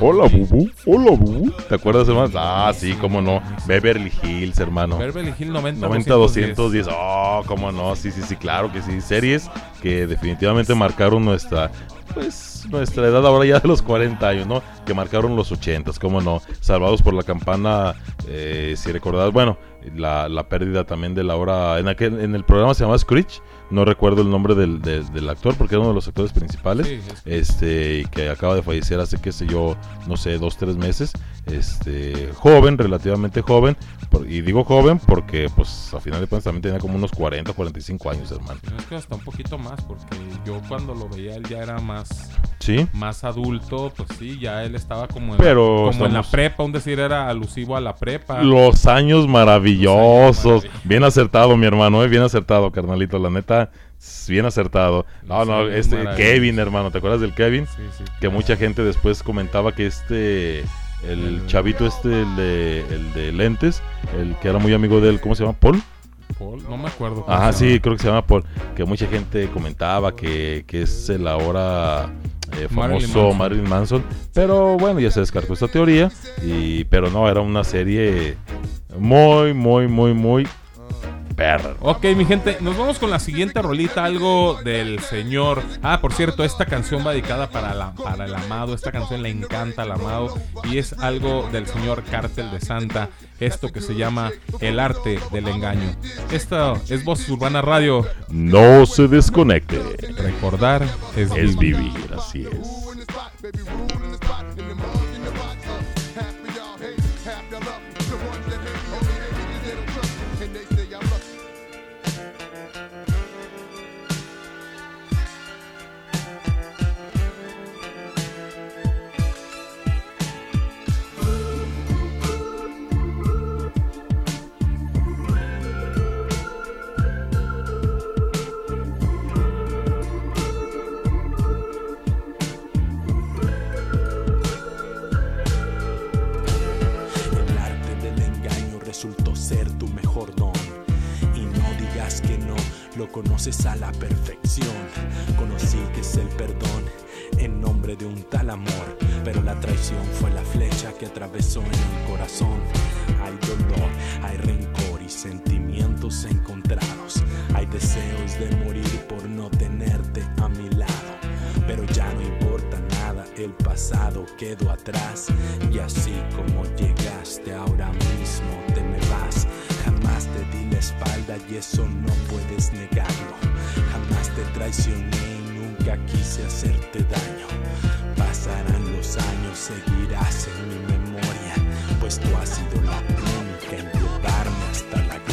Hola, bubu. Hola, bubu. ¿Te acuerdas, hermano? Ah, sí, cómo no. Beverly Hills, hermano. Beverly Hills 90 90 210. Oh, cómo no. Sí, sí, sí, claro que sí. Series que definitivamente marcaron nuestra pues nuestra edad ahora ya de los 40 años, ¿no? Que marcaron los 80, cómo no. Salvados por la campana, eh, si recordás, bueno, la, la pérdida también de la hora. En, aquel, en el programa se llamaba Screech, no recuerdo el nombre del, del- del actor porque era uno de los actores principales. Sí, Este, y que acaba de fallecer hace, qué sé yo, no sé, dos, tres meses. Este, joven, relativamente joven. por- y digo joven porque, pues, a final de cuentas también tenía como unos 40, 45 años, hermano. Es que hasta un poquito más, porque yo cuando lo veía él ya era más, Sí. más adulto, pues sí, ya él estaba como en, Pero como en la prepa, un decir era alusivo a la prepa. Los años maravillosos. Bien acertado, mi hermano, eh, bien acertado, carnalito. La neta, bien acertado. No, no, este. Kevin, hermano, ¿te acuerdas del Kevin? Sí, sí, que mucha gente después comentaba que este, el chavito este, el de, el de lentes, el que era muy amigo de él, ¿cómo se llama? Paul. Paul, no me acuerdo. Ajá, sí, creo que se llama Paul. Que mucha gente comentaba que, que es el ahora eh, Marilyn famoso Manson. Marilyn Manson. Pero bueno, ya se descartó esta teoría. Y, pero no, era una serie muy, muy, muy, muy perra. Ok, mi gente, nos vamos con la siguiente rolita, algo del señor. Ah, por cierto, esta canción va dedicada para, la, para el amado. Esta canción le encanta al amado. Y es algo del señor Cártel de Santa. Esto que se llama El arte del engaño. Esto es Voz Urbana Radio. No se desconecte. Recordar es, Es vivir. vivir, así es. Lo conoces a la perfección. Conocí que es el perdón en nombre de un tal amor. Pero la traición fue la flecha que atravesó en el corazón. Hay dolor, hay rencor y sentimientos encontrados. Hay deseos de morir por no tenerte a mi lado. Pero ya no importa nada, el pasado quedó atrás. Y así como llegaste, ahora mismo te me vas. Te di la espalda y eso no puedes negarlo. Jamás te traicioné y nunca quise hacerte daño. Pasarán los años, seguirás en mi memoria, pues tú has sido la única en llevarme hasta la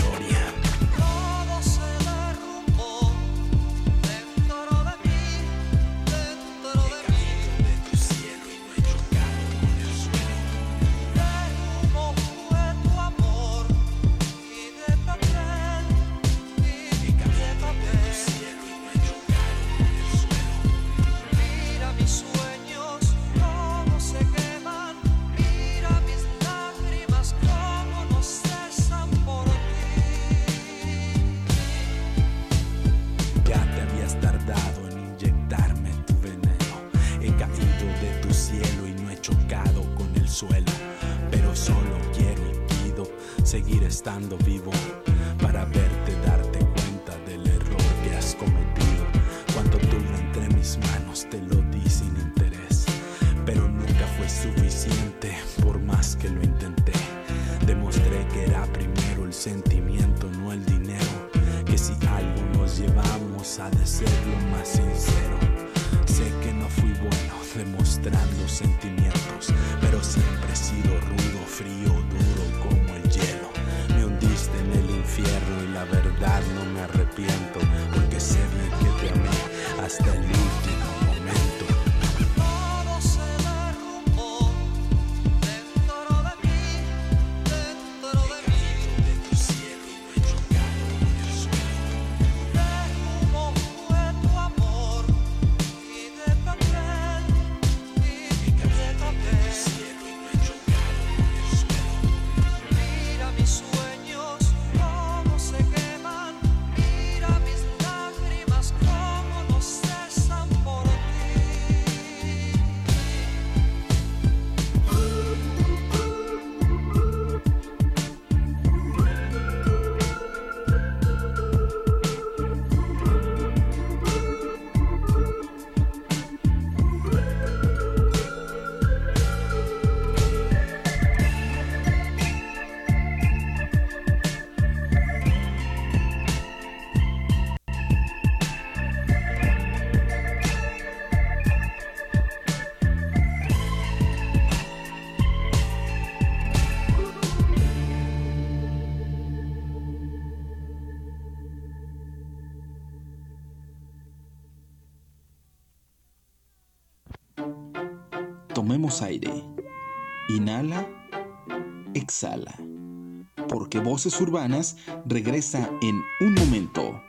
Porque Voces Urbanas regresa en un momento.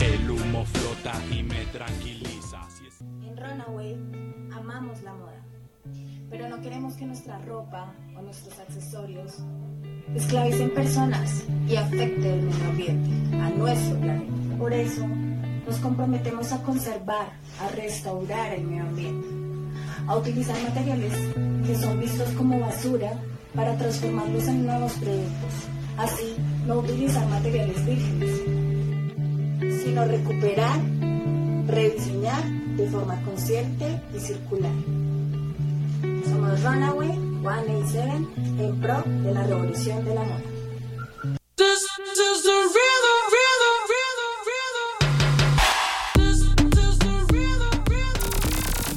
El humo flota y me tranquiliza. En Runaway amamos la moda, pero no queremos que nuestra ropa o nuestros accesorios esclavicen personas y afecte el medio ambiente, a nuestro planeta. Por eso nos comprometemos a conservar, a restaurar el medio ambiente, a utilizar materiales que son vistos como basura para transformarlos en nuevos productos. Así, no utilizar materiales vírgenes, sino recuperar, rediseñar de forma consciente y circular. Somos Runaway 187 en pro de la revolución de la moda.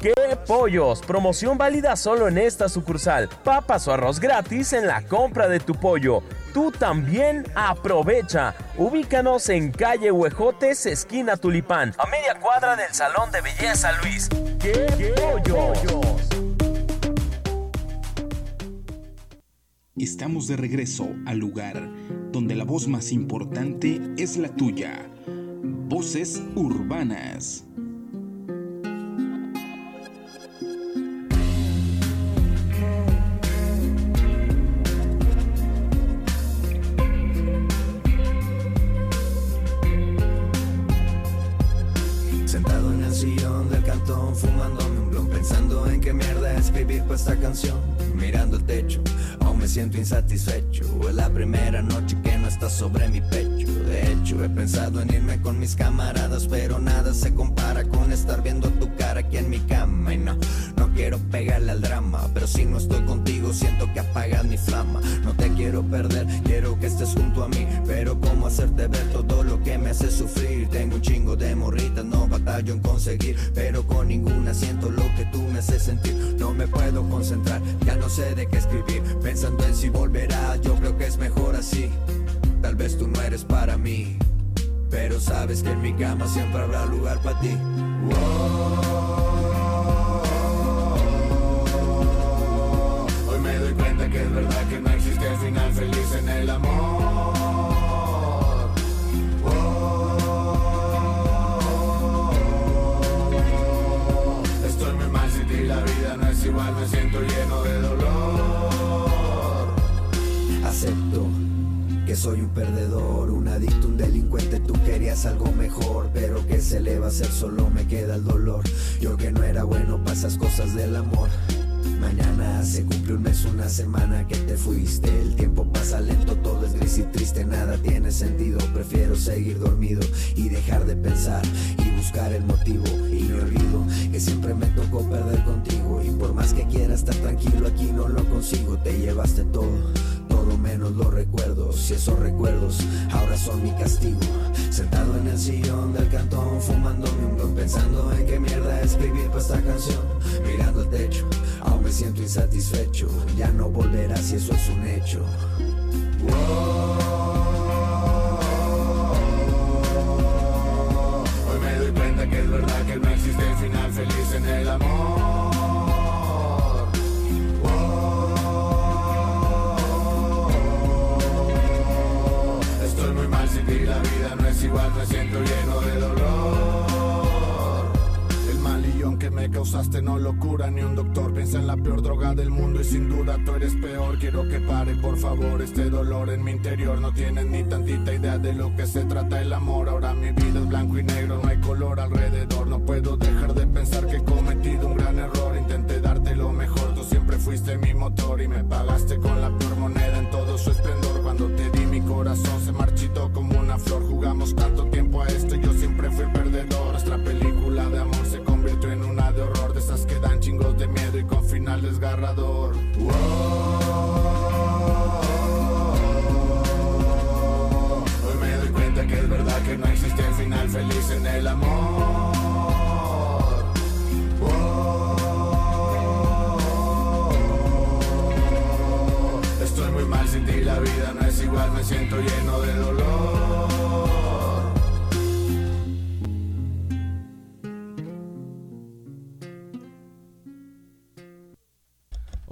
¡Qué pollos! Promoción válida solo en esta sucursal. Papas o arroz gratis en la compra de tu pollo. Tú también aprovecha. Ubícanos en calle Huejotes, esquina Tulipán, a media cuadra del Salón de Belleza Luis. ¡Qué, pollos! Estamos de regreso al lugar donde la voz más importante es la tuya. Voces urbanas. Fumándome un blon, pensando en qué mierda escribir para esta canción. Mirando el techo, siento insatisfecho. Es la primera noche que no está sobre mi pecho. De hecho, he pensado en irme con mis camaradas, pero nada se compara con estar viendo tu cara aquí en mi cama. Y no, no quiero pegarle al drama, pero si no estoy contigo, siento que apagas mi flama. No te quiero perder, quiero que estés junto a mí, pero cómo hacerte ver todo lo que me hace sufrir. Tengo un chingo de morritas, no batallo en conseguir, pero con ninguna siento lo que tú me haces sentir. No me puedo concentrar, ya no sé de qué escribir, pensando si volverá, yo creo que es mejor así. Tal vez tú no eres para mí, pero sabes que en mi cama siempre habrá lugar para ti. Hoy me doy cuenta que es verdad que no existe final feliz en el amor. Estoy muy mal sin ti, la vida no es igual, me siento lleno de dolor. Que soy un perdedor, un adicto, un delincuente, tú querías algo mejor, pero que se le va a hacer, solo me queda el dolor. Yo que no era bueno para esas cosas del amor. Mañana se cumple un mes, una semana que te fuiste. El tiempo pasa lento, todo es gris y triste, nada tiene sentido. Prefiero seguir dormido y dejar de pensar y buscar el motivo. Y me olvido que siempre me tocó perder contigo. Y por más que quiera estar tranquilo, aquí no lo consigo. Te llevaste todo, todo menos los recuerdos. Y esos recuerdos ahora son mi castigo. Sentado en el sillón del cantón, fumándome un blunt, pensando en qué mierda escribir para esta canción. Mirando el techo, aún me siento insatisfecho. Ya no volverás y eso es un hecho. Igual, me siento lleno de dolor. El malillón que me causaste no lo cura ni un doctor. Piensa en la peor droga del mundo y sin duda tú eres peor. Quiero que pare, por favor, este dolor en mi interior. No tienes ni tantita idea de lo que se trata el amor. Ahora mi vida es blanco y negro, no hay color alrededor. No puedo dejar de pensar que he cometido un gran error. Intenté darte lo mejor, fuiste mi motor y me pagaste con la peor moneda en todo su esplendor. Cuando te di mi corazón se marchitó como una flor. Jugamos tanto tiempo a esto y yo siempre fui el perdedor. Nuestra película de amor se convirtió en una de horror, de esas que dan chingos de miedo y con final desgarrador. Hoy me doy cuenta que es verdad que no existe un final feliz en el amor. Mal sin la vida no es igual, me siento lleno de dolor.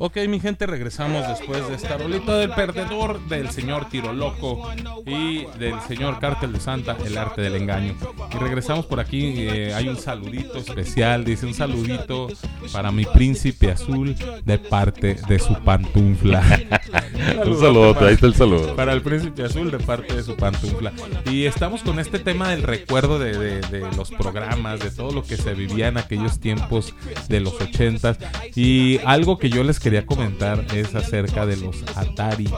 Ok, mi gente, regresamos después de esta rolita del perdedor del señor Tiro Loco y del señor Cártel de Santa, el arte del engaño. Y regresamos por aquí, eh, hay un saludito especial, dice un saludito para mi príncipe azul de parte de su pantufla. Un saludote, ahí está el saludo. Para el príncipe azul de parte de su pantufla. Y estamos con este tema del recuerdo de, de- de los programas, de todo lo que se vivía en aquellos tiempos de los ochentas. Y algo que yo les quería comentar es acerca de los Atari.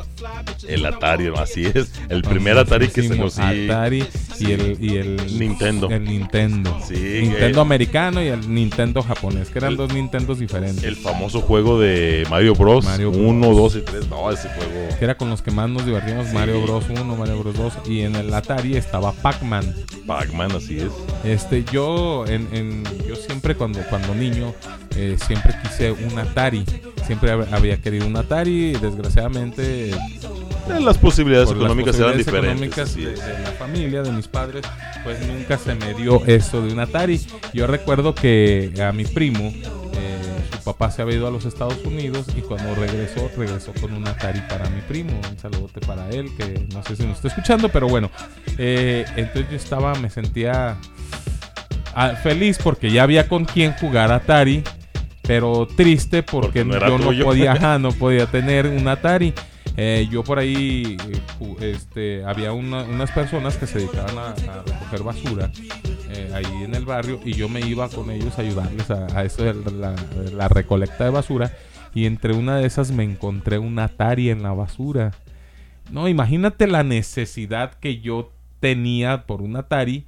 El Atari, así es. El primer Atari que se nos Atari y el, y el Nintendo. El Nintendo. Sí, Nintendo eh. americano y el Nintendo japonés, que eran dos Nintendos diferentes. El famoso juego de Mario Bros. Mario Bros. 1, 2 y 3. No, ese juego. Que era con los que más nos divertíamos, Sí. Mario Bros 1, Mario Bros 2 y en el Atari estaba Pac-Man. Pac-Man, así es. Este, yo en, en- yo siempre cuando cuando niño eh, siempre quise un Atari, siempre hab- había querido un Atari, y desgraciadamente Eh, las posibilidades por las económicas eran posibilidades diferentes, económicas de, de la familia, de mis padres, pues nunca se me dio eso de un Atari. Yo recuerdo que a mi primo, papá se había ido a los Estados Unidos y cuando regresó, regresó con un Atari para mi primo. Un saludote para él, que no sé si nos está escuchando, pero bueno. Eh, entonces yo estaba, me sentía ah, feliz porque ya había con quien jugar Atari, pero triste porque, Porque no yo no podía, ajá, no podía tener un Atari. Eh, yo por ahí, eh, este, había una- unas personas que se dedicaban a, a recoger basura eh, ahí en el barrio y yo me iba con ellos a ayudarles a, a eso de la, de la recolecta de basura y entre una de esas me encontré un Atari en la basura. No, imagínate la necesidad que yo tenía por un Atari,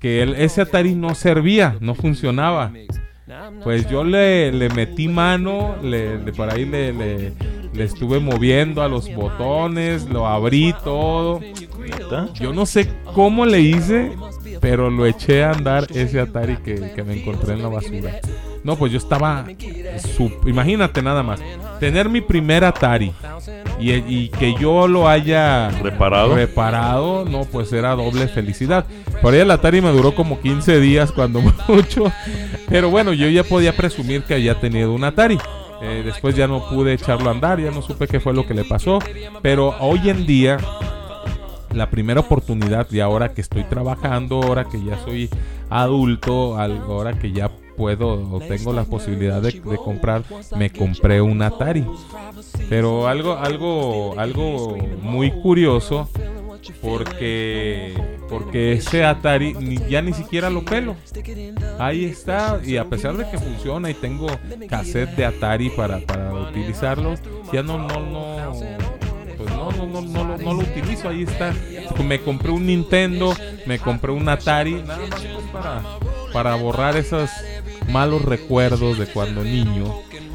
que el- ese Atari no servía, no funcionaba. Pues yo le, le metí mano, le, le- por ahí le, le- le estuve moviendo a los botones, lo abrí todo. Yo no sé cómo le hice, pero lo eché a andar ese Atari que, que me encontré en la basura. No, pues yo estaba... imagínate nada más. Tener mi primer Atari y, y que yo lo haya Reparado. reparado, no, pues era doble felicidad. Por ahí el Atari me duró como 15 días cuando mucho. Pero bueno, yo ya podía presumir que había tenido un Atari. Eh, después ya no pude echarlo a andar, ya no supe qué fue lo que le pasó. Pero hoy en día, la primera oportunidad, y ahora que estoy trabajando, ahora que ya soy adulto, ahora que ya puedo o tengo la posibilidad de, comprar, me compré un Atari. Pero algo, algo, algo muy curioso porque porque ese Atari ni- ya ni siquiera lo pelo. Ahí está y a pesar de que funciona y tengo cassette de Atari para, para utilizarlo, ya no no no no no no no, lo- no lo utilizo, ahí está. Me compré un Nintendo, me compré un Atari, nada más pues para borrar esos malos recuerdos de cuando niño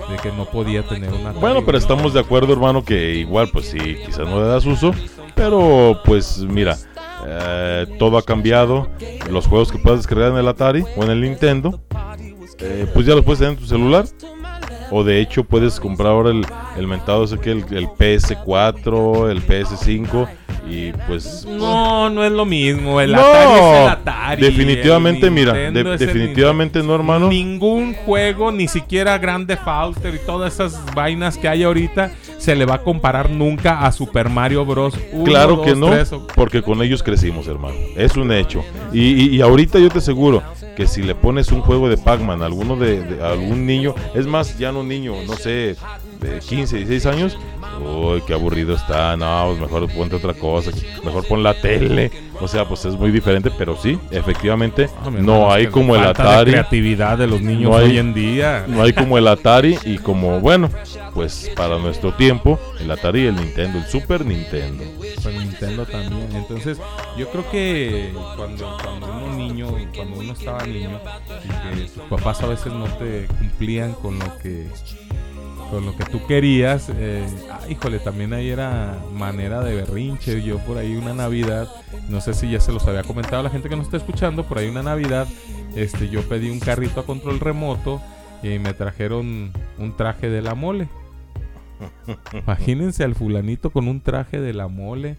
de que no podía tener un Atari. Bueno, pero estamos de acuerdo, hermano, que igual, pues sí, quizás no le das uso, pero pues mira, eh, todo ha cambiado. Los juegos que puedes descargar en el Atari o en el Nintendo, eh, pues ya los puedes tener en tu celular. O de hecho puedes comprar ahora el, el mentado ese que el, el PS4, el PS5 y pues... No, no es lo mismo. El No, Atari es el Atari. definitivamente, el mira, de- definitivamente no, hermano. Ningún juego, ni siquiera Grande Falter y todas esas vainas que hay ahorita, se le va a comparar nunca a Super Mario Bros. 1, Claro que 2, no, 3 o- porque con ellos crecimos, hermano. Es un hecho. Y, y- y ahorita yo te aseguro que si le pones un juego de Pac-Man a alguno de, algún niño, es más, ya no niño, no sé, de 15, 16 años, uy, qué aburrido está, no, pues mejor ponte otra cosa, mejor pon la tele. O sea, pues es muy diferente, pero sí, efectivamente, mi no hermano, hay como el Atari. creatividad de los niños No hay- hoy en día. No hay como el Atari y como, bueno, pues para nuestro tiempo, el Atari y el Nintendo, el Super Nintendo. Pues Nintendo también. Entonces, yo creo que cuando, cuando uno niño, cuando uno estaba niño, y que tus papás a veces no te cumplían con lo que con lo que tú querías, eh, ah, híjole, también ahí era manera de berrinche. Yo por ahí una Navidad, no sé si ya se los había comentado a la gente que nos está escuchando, por ahí una Navidad, este, yo pedí un carrito a control remoto y me trajeron un traje de la mole. Imagínense al fulanito con un traje de la mole.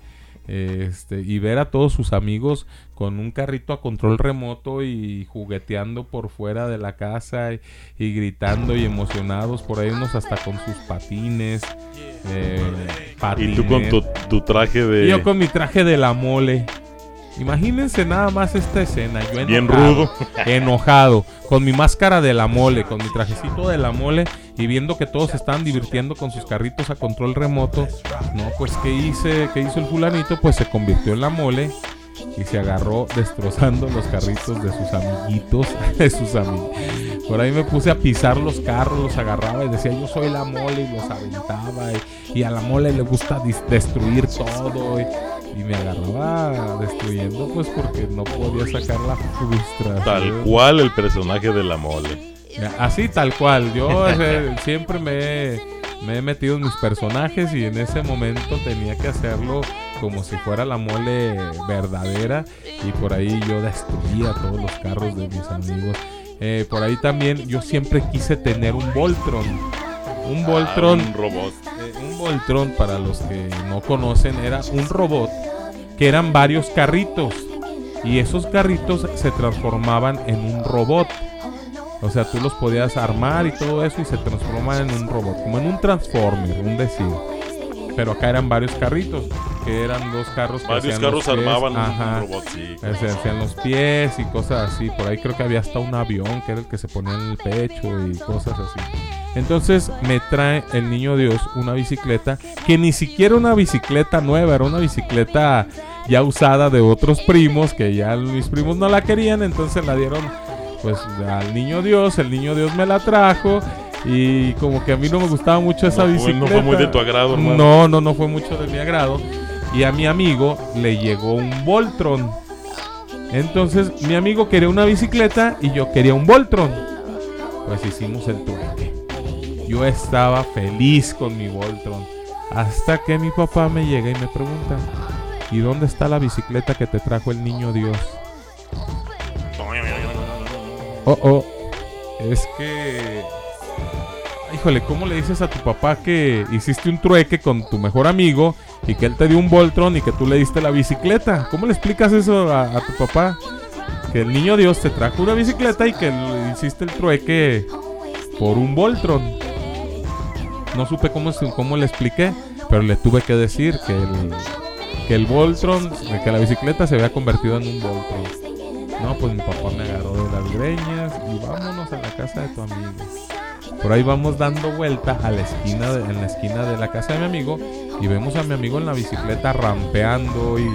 Este, y ver a todos sus amigos con un carrito a control remoto y jugueteando por fuera de la casa y, y gritando y emocionados por ahí unos hasta con sus patines eh, Y tú con tu, traje de... Yo con mi traje de la mole. Imagínense nada más esta escena. Yo Bien rudo. enojado, con mi máscara de la mole, con mi trajecito de la mole y viendo que todos estaban divirtiendo con sus carritos a control remoto. No, pues ¿qué hice? ¿Qué hizo el fulanito? Pues se convirtió en la mole y se agarró destrozando los carritos de sus amiguitos, de sus amigos. Por ahí me puse a pisar los carros, los agarraba y decía yo soy la mole y los aventaba y, a la mole le gusta destruir todo y, y me agarraba destruyendo pues porque no podía sacar la frustración. Tal cual el personaje de la mole. Así tal cual. Yo eh, siempre me he, me he metido en mis personajes y en ese momento tenía que hacerlo como si fuera la mole verdadera y por ahí yo destruía todos los carros de mis amigos. Eh, por ahí también yo siempre quise tener un Voltron. Un Voltron. un robot. eh, un Voltron, para los que no conocen, era un robot que eran varios carritos. Y esos carritos se transformaban en un robot. O sea, tú los podías armar y todo eso y se transformaban en un robot, como en un Transformer, un decir. Pero acá eran varios carritos, que eran dos carros que Varios hacían carros los pies, armaban un ajá, robot, sí. Se hacían los pies y cosas así. Por ahí creo que había hasta un avión que era el que se ponía en el pecho y cosas así. Entonces me trae el niño Dios una bicicleta que ni siquiera una bicicleta nueva, era una bicicleta ya usada de otros primos que ya mis primos no la querían, entonces la dieron pues al niño Dios, el niño Dios me la trajo y como que a mí no me gustaba mucho esa No bicicleta. no fue muy de tu agrado, hermano. No, no, no fue mucho de mi agrado. Y a mi amigo le llegó un Voltron. Entonces mi amigo quería una bicicleta y yo quería un Voltron. Pues hicimos el trueque. Yo estaba feliz con mi Voltron. Hasta que mi papá me llega y me pregunta, ¿y dónde está la bicicleta que te trajo el niño Dios? Oh, oh. Es que... Híjole, ¿cómo le dices a tu papá que hiciste un trueque con tu mejor amigo y que él te dio un Voltron y que tú le diste la bicicleta? ¿Cómo le explicas eso a, tu papá? Que el niño Dios te trajo una bicicleta y que le hiciste el trueque por un Voltron. No supe cómo, cómo le expliqué, pero le tuve que decir que el, que el Voltron, que la bicicleta se había convertido en un Voltron. No, pues mi papá me agarró de las greñas y vámonos a la casa de tu amigo. Por ahí vamos dando vuelta a la esquina de, en la esquina de la casa de mi amigo y vemos a mi amigo en la bicicleta rampeando y,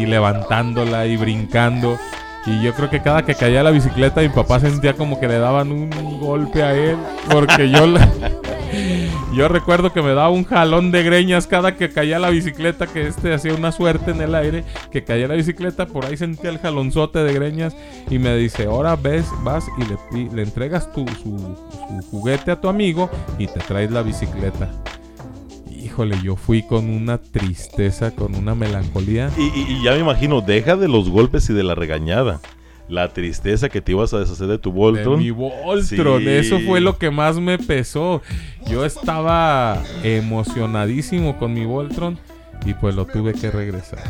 y levantándola y brincando. Y yo creo que cada que caía la bicicleta mi papá sentía como que le daban un golpe a él porque yo le- yo recuerdo que me daba un jalón de greñas cada que caía la bicicleta, que este hacía una suerte en el aire, que caía la bicicleta, por ahí sentía el jalonzote de greñas y me dice, ahora ves, vas y le, le entregas tu, su, juguete a tu amigo y te traes la bicicleta. Híjole, yo fui con una tristeza, con una melancolía. Y ya me imagino, deja de los golpes y de la regañada. La tristeza que te ibas a deshacer de tu De Voltron. mi Voltron, Sí. eso fue lo que más me pesó. Yo estaba emocionadísimo con mi Voltron y pues lo tuve que regresar.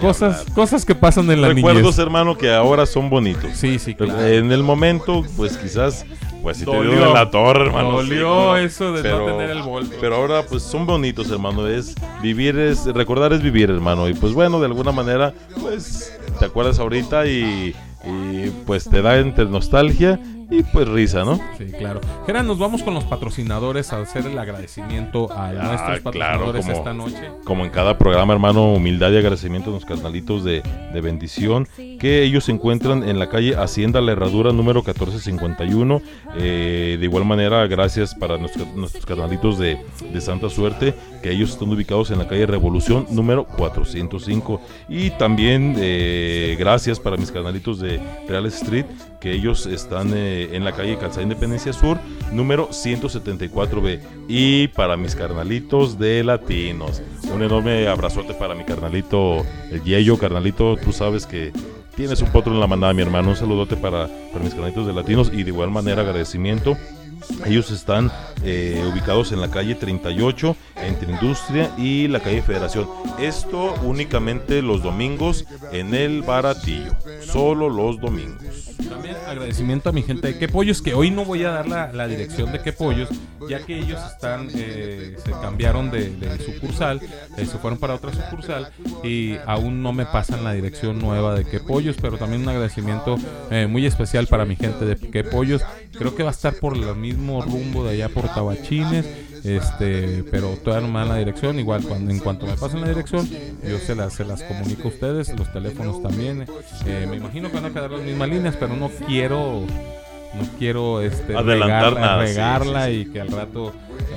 Cosas, cosas que pasan en la Recuerdos, niñez. hermano, que ahora son bonitos. Sí, sí, claro. En el momento, pues quizás, pues si te dio en la torre, hermano. Dolió sí, eso de no tener el Voltron. Pero ahora, pues son bonitos, hermano. Es vivir, es recordar es vivir, hermano. Y pues bueno, de alguna manera, pues te acuerdas ahorita y, y, pues te da entre nostalgia y pues risa, ¿no? Sí, claro. Gerard, nos vamos con los patrocinadores a hacer el agradecimiento a nuestros Ah, claro, patrocinadores como, esta noche. como en cada programa, hermano, humildad y agradecimiento a los carnalitos de, de bendición, que ellos se encuentran en la calle Hacienda La Herradura número 1451. Eh, de igual manera, gracias para nuestros, nuestros carnalitos de, de Santa Suerte, que ellos están ubicados en la calle Revolución número 405. Y también eh, gracias para mis carnalitos de Real Street, que ellos están en la calle Calzada Independencia Sur, número 174B. Y para mis carnalitos de Latinos, un enorme abrazote para mi carnalito, el Yeyo, carnalito, tú sabes que tienes un potro en la manada, mi hermano. Un saludote para, para mis carnalitos de Latinos y de igual manera agradecimiento. Ellos están eh, ubicados en la calle 38, entre Industria y la calle Federación. Esto únicamente los domingos en el Baratillo. Solo los domingos. También agradecimiento a mi gente de Qué Pollos, que hoy no voy a dar la, la dirección de Qué Pollos, ya que ellos están, eh, se cambiaron de, sucursal, eh, se fueron para otra sucursal y aún no me pasan la dirección nueva de Qué Pollos, pero también un agradecimiento eh, muy especial para mi gente de Qué Pollos. Creo que va a estar por el mismo rumbo de allá por Tabachines. Este, pero todavía no me dan la dirección. Igual, cuando, en cuanto me pasen la dirección, yo se las, se las comunico a ustedes. Los teléfonos también. Eh, me imagino que van a quedar las mismas líneas, pero no quiero. No quiero este, Adelantar regarla, nada, regarla sí, sí. y que al rato,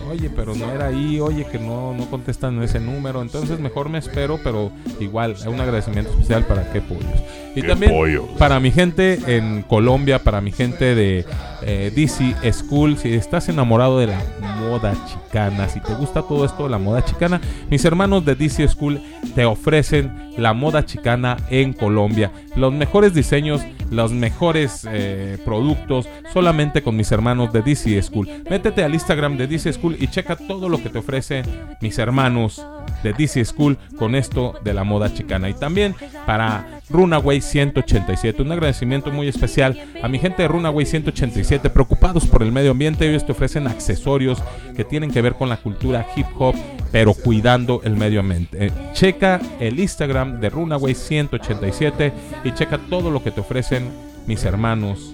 oye, pero no era ahí, oye, que no, no contestan ese número. Entonces, mejor me espero, pero igual, un agradecimiento especial para qué pollos. Y también pollos. para mi gente en Colombia, para mi gente de eh, DC School, si estás enamorado de la moda chicana, si te gusta todo esto de la moda chicana, mis hermanos de DC School te ofrecen la moda chicana en Colombia. Los mejores diseños, los mejores eh, productos, solamente con mis hermanos de DC School. Métete al Instagram de DC School y checa todo lo que te ofrecen mis hermanos de DC School con esto de la moda chicana. Y también para Runaway 187, un agradecimiento muy especial a mi gente de Runaway 187, preocupados por el medio ambiente. Ellos te ofrecen accesorios que tienen que ver con la cultura hip hop, pero cuidando el medio ambiente. Eh, checa el Instagram de Runaway 187 y checa todo lo que te ofrecen mis hermanos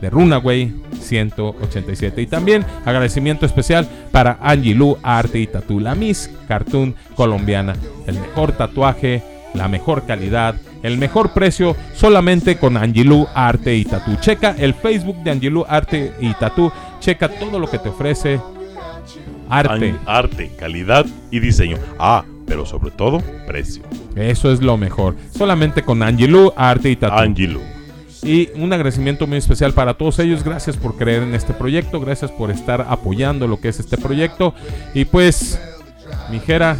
de Runaway 187. Y también agradecimiento especial para Angie Lu Arte y Tatú, la Miss Cartoon colombiana. El mejor tatuaje, la mejor calidad, el mejor precio, solamente con Angelou Arte y Tatú. Checa el Facebook de Angelou Arte y Tatú. Checa todo lo que te ofrece arte. An- arte, calidad y diseño. Ah, pero sobre todo, precio. Eso es lo mejor. Solamente con Angelou Arte y Tatú. Angelou. Y un agradecimiento muy especial para todos ellos. Gracias por creer en este proyecto. Gracias por estar apoyando lo que es este proyecto. Y pues, mijera,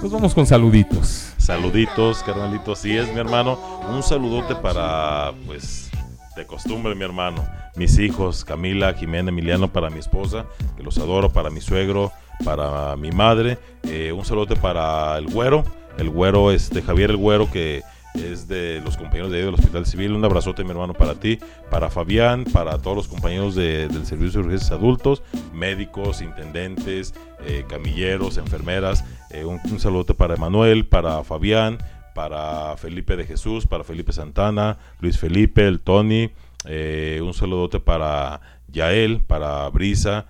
pues vamos con saluditos. Saluditos, carnalitos. Así es, mi hermano. Un saludote para, pues, de costumbre, mi hermano. Mis hijos, Camila, Jimena, Emiliano, para mi esposa, que los adoro, para mi suegro, para mi madre. Eh, un saludote para el güero, el güero, este, Javier el güero, que es de los compañeros de ahí del Hospital Civil. Un abrazote, mi hermano, para ti, para Fabián, para todos los compañeros de- del Servicio de Urgencias Adultos, médicos, intendentes, eh, camilleros, enfermeras. Eh, un, un para Emanuel, para Fabián, para Felipe de Jesús, para Felipe Santana, Luis Felipe, el Tony, eh, un saludote para Yael, para Brisa,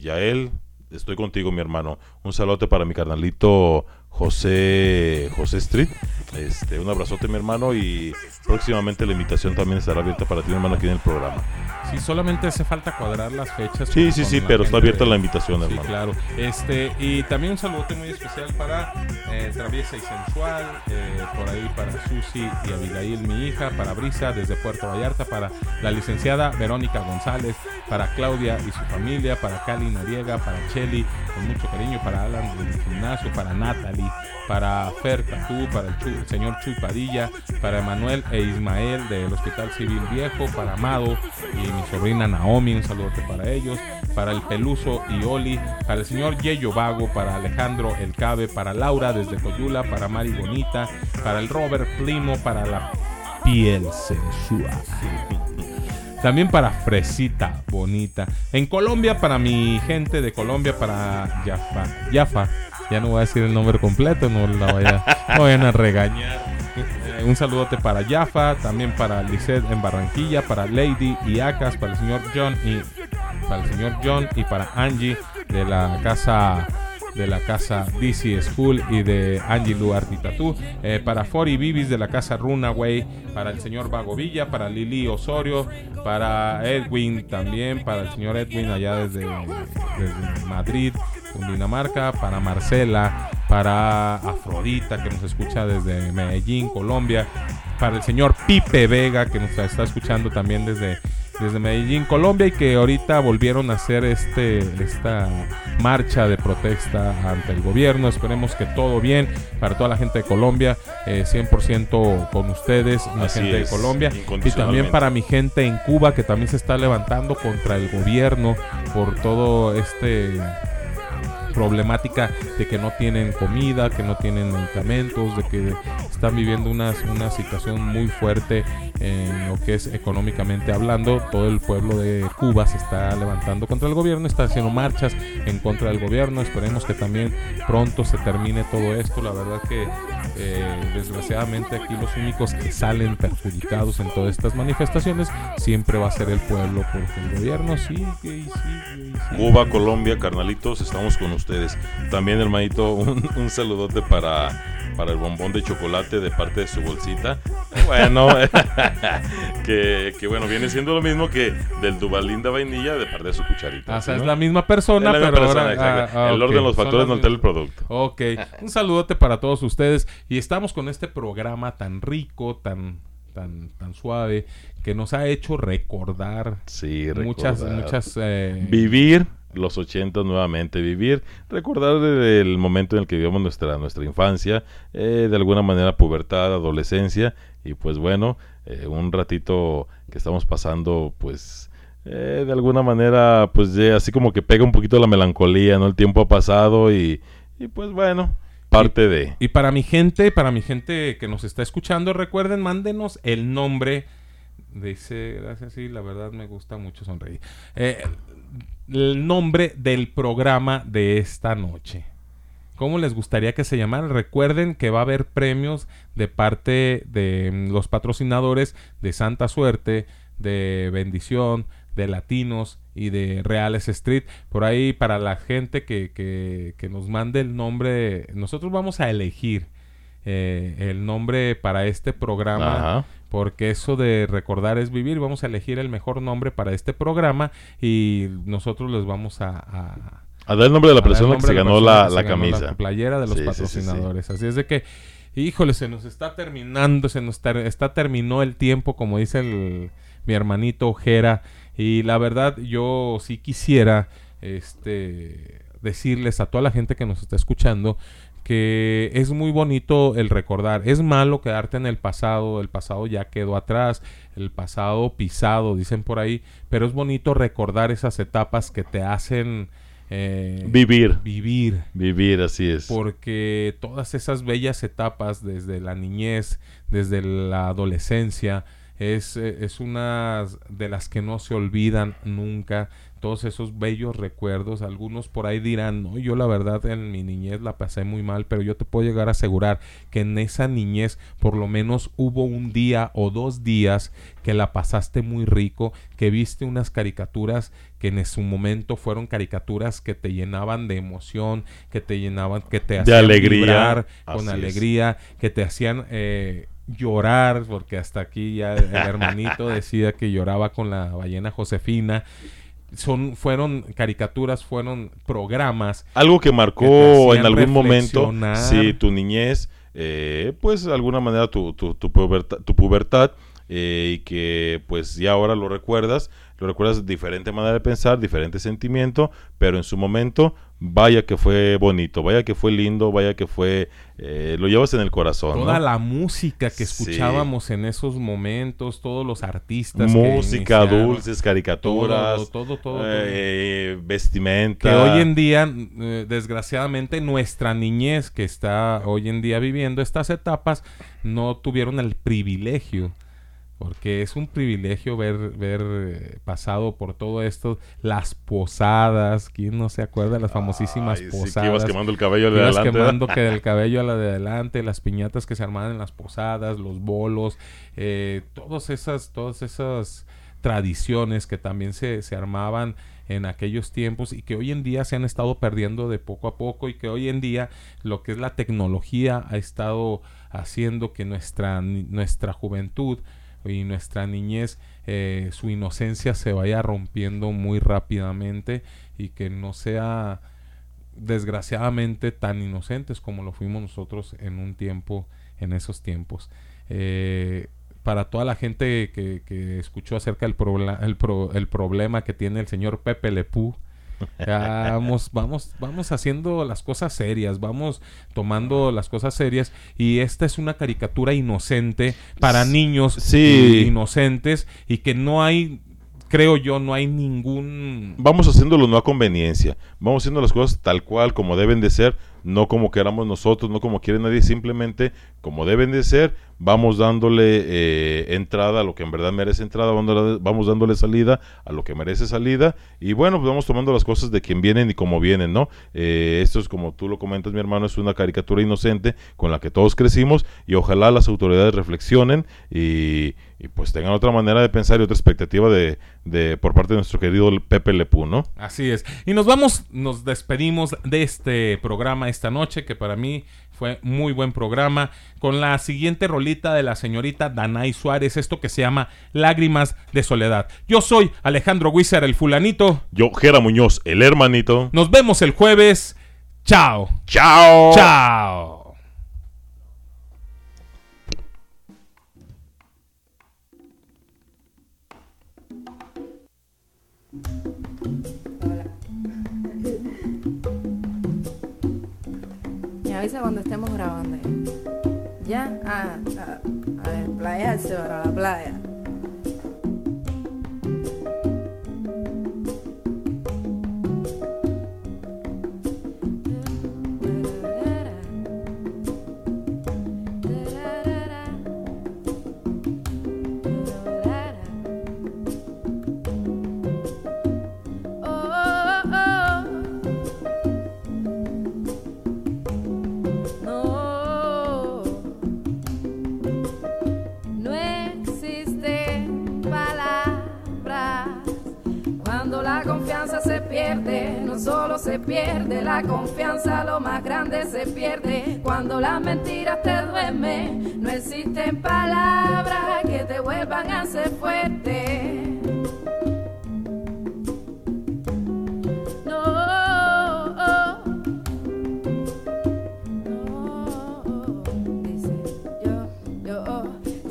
Yael, estoy contigo mi hermano, un saludote para mi carnalito José José Street, este, un abrazote mi hermano y próximamente la invitación también estará abierta para ti mi hermano aquí en el programa. Sí, solamente hace falta cuadrar las fechas. Sí, sí, sí, pero está abierta de- la invitación, Sí, hermano. claro. Este, y también un saludote muy especial para eh, Traviesa y Sensual, eh, por ahí para Susi y Abigail, mi hija, para Brisa desde Puerto Vallarta, para la licenciada Verónica González, para Claudia y su familia, para Cali Noriega, para Cheli, con mucho cariño, para Alan del gimnasio, para Natalie, para Fer Cantú, para el, el señor Chuy Padilla, para Emanuel e Ismael del Hospital Civil Viejo, para Amado y mi sobrina Naomi, un saludote para ellos, para el Peluso y Oli, para el señor Yeyo Vago, para Alejandro El Cabe, para Laura desde Coyula, para Mari Bonita, para el Robert Primo, para la piel sensual. También para Fresita Bonita. En Colombia, para mi gente de Colombia, para Yafa. Yafa. Ya no voy a decir el nombre completo, no la vaya, no vayan a regañar. Un saludote para Yafa, también para Lisette en Barranquilla, para Lady y Acas, para el señor John y para el señor John y para Angie de la casa de la casa DC School y de Angie Luardi Tatú, eh, para Fori Bibis de la casa Runaway, para el señor Vago Villa, para Lili Osorio, para Edwin también, para el señor Edwin allá desde Madrid, Cundinamarca, para Marcela, para Afrodita que nos escucha desde Medellín, Colombia, para el señor Pipe Vega que nos está escuchando también desde desde Medellín, Colombia y que ahorita volvieron a hacer este esta marcha de protesta ante el gobierno. Esperemos que todo bien para toda la gente de Colombia, eh, 100% con ustedes, Así gente es, de Colombia y también para mi gente en Cuba que también se está levantando contra el gobierno por todo este problemática de que no tienen comida, que no tienen medicamentos, de que están viviendo una, una situación muy fuerte en lo que es económicamente hablando. Todo el pueblo de Cuba se está levantando contra el gobierno, está haciendo marchas en contra del gobierno. Esperemos que también pronto se termine todo esto. La verdad que eh, desgraciadamente aquí los únicos que salen perjudicados en todas estas manifestaciones siempre va a ser el pueblo, porque el gobierno sigue y sigue y sigue. Cuba, Colombia, carnalitos, estamos con ustedes. También, hermanito, un, un saludote para, para el bombón de chocolate de parte de su bolsita. Bueno, que, que bueno, viene siendo lo mismo que del Dubalinda vainilla de parte de su cucharita. Ah, o sea, ¿sí, es no? la misma persona, la misma pero persona, ahora... ah, ah, el ok, orden de los factores no altera el producto. Ok, un saludote para todos ustedes y estamos con este programa tan rico, tan tan tan suave que nos ha hecho recordar Sí, muchas recordar. muchas eh, Vivir los 80 nuevamente, vivir, recordar el momento en el que vivimos nuestra, nuestra infancia, eh, de alguna manera pubertad, adolescencia, y pues bueno, eh, un ratito que estamos pasando, pues eh, de alguna manera, pues así como que pega un poquito la melancolía, ¿no? El tiempo ha pasado y, y pues bueno, parte de... Y para mi gente, para mi gente que nos está escuchando, recuerden, mándenos el nombre. Dice, gracias, sí, la verdad me gusta mucho sonreír. Eh, el nombre del programa de esta noche. ¿Cómo les gustaría que se llamara? Recuerden que va a haber premios de parte de mm, los patrocinadores de Santa Suerte, de Bendición, de Latinos y de Reales Street. Por ahí para la gente que, que- que nos mande el nombre, nosotros vamos a elegir eh, el nombre para este programa. Ajá. Porque eso de recordar es vivir. Vamos a elegir el mejor nombre para este programa y nosotros les vamos a, a- A dar el nombre de la persona que se ganó la- se la ganó camisa. playera de los Sí, sí, sí, sí. patrocinadores. Así es de que, híjole, se nos está terminando, se nos ter- está terminó el tiempo, como dice el- mi hermanito Ojera. Y la verdad, yo sí quisiera este decirles a toda la gente que nos está escuchando que es muy bonito el recordar. Es malo quedarte en el pasado, el pasado ya quedó atrás, el pasado pisado, dicen por ahí, pero es bonito recordar esas etapas que te hacen eh, Vivir. Vivir. Vivir, así es. Porque todas esas bellas etapas, desde la niñez, desde la adolescencia, es, eh, es una de las que no se olvidan nunca. Todos esos bellos recuerdos. Algunos por ahí dirán, no, yo la verdad en mi niñez la pasé muy mal, pero yo te puedo llegar a asegurar que en esa niñez por lo menos hubo un día o dos días que la pasaste muy rico, que viste unas caricaturas que en su momento fueron caricaturas que te llenaban de emoción, que te llenaban, que te hacían alegría, vibrar con es. alegría, que te hacían eh, llorar, porque hasta aquí ya el hermanito decía que lloraba con la ballena Josefina. Son, fueron caricaturas, fueron programas. Algo que marcó en algún momento, sí, tu niñez, eh, pues de alguna manera tu, tu, tu pubertad, tu pubertad eh, y que pues ya ahora lo recuerdas, lo recuerdas de diferente manera de pensar, diferente sentimiento, pero en su momento, vaya que fue bonito, vaya que fue lindo, vaya que fue, eh, lo llevas en el corazón. Toda ¿no? la música que Sí. escuchábamos en esos momentos, todos los artistas. que Música, dulces, caricaturas, todo, todo, todo, eh, que vestimenta. hoy en día, eh, desgraciadamente, nuestra niñez que está hoy en día viviendo estas etapas, no tuvieron el privilegio, porque es un privilegio ver, ver eh, pasado por todo esto, las posadas, ¿quién no se acuerda de las famosísimas Ay, sí, que posadas? ibas quemando el cabello de adelante, quemando que del cabello a la de adelante, las piñatas que se armaban en las posadas, los bolos, eh, todas esas, todas esas tradiciones que también se, se armaban en aquellos tiempos y que hoy en día se han estado perdiendo de poco a poco y que hoy en día lo que es la tecnología ha estado haciendo que nuestra, nuestra juventud y nuestra niñez, eh, su inocencia se vaya rompiendo muy rápidamente y que no sea desgraciadamente tan inocentes como lo fuimos nosotros en un tiempo, en esos tiempos. Eh, para toda la gente que, escuchó acerca del el, pro- el problema que tiene el señor Pepe Lepú, vamos, vamos, vamos haciendo las cosas serias, vamos tomando las cosas serias y esta es una caricatura inocente para niños Sí. inocentes y que no hay, creo yo, no hay ningún Vamos haciéndolo no a conveniencia, vamos haciendo las cosas tal cual como deben de ser, no como queramos nosotros, no como quiere nadie, simplemente como deben de ser, vamos dándole eh, entrada a lo que en verdad merece entrada, vamos dándole, salida a lo que merece salida y bueno, pues vamos tomando las cosas de quien vienen y como vienen, ¿no? Eh, esto es como tú lo comentas, mi hermano, es una caricatura inocente con la que todos crecimos y ojalá las autoridades reflexionen y, y, pues tengan otra manera de pensar y otra expectativa de, de por parte de nuestro querido Pepe Lepú, ¿no? Así es. Y nos vamos, nos despedimos de este programa esta noche, que para mí fue muy buen programa, con la siguiente rolita de la señorita Danay Suárez, esto que se llama Lágrimas de Soledad. Yo soy Alejandro Wizard, el fulanito. Yo, Gera Muñoz, el hermanito. Nos vemos el jueves. Chao. Chao. Chao. Avisa cuando estemos grabando. ¿Ya? Ah, a, a desplayarse para la playa. Se pierde la confianza, lo más grande se pierde cuando las mentiras te duermen. No existen palabras que te vuelvan a ser fuerte.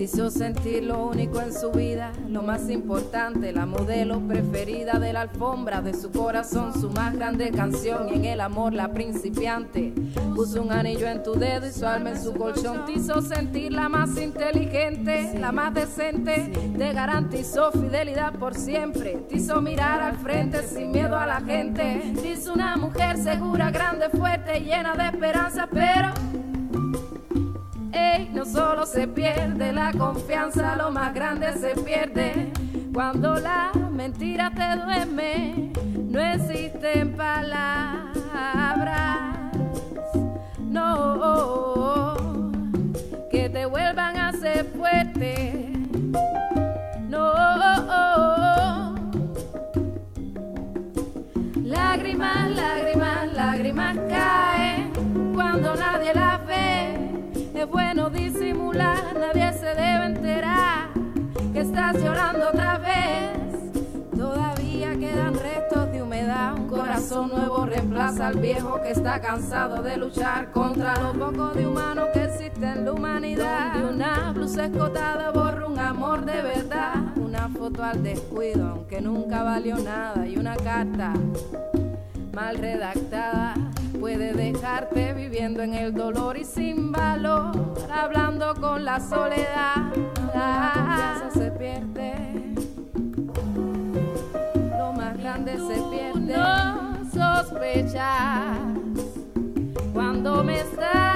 Hizo sentir lo único en su vida, lo más importante, la modelo preferida de la alfombra de su corazón, su más grande canción y en el amor la principiante. Puso un anillo en tu dedo y su alma en su colchón, te hizo sentir la más inteligente, la más decente, te garantizó fidelidad por siempre, te hizo mirar al frente sin miedo a la gente, te hizo una mujer segura, grande, fuerte, llena de esperanza, pero No solo se pierde la confianza, lo más grande se pierde Cuando la mentira te duerme, no existen palabras. Llorando otra vez. Todavía quedan restos de humedad. Un corazón nuevo reemplaza al viejo que está cansado de luchar contra lo poco de humano que existe en la humanidad. Donde una blusa escotada borra un amor de verdad. Una foto al descuido, aunque nunca valió nada. Y una carta mal redactada puede dejarte viviendo en el dolor y sin valor, hablando con la soledad. Se pierde, lo más grande se pierde. No sospechas cuando me estás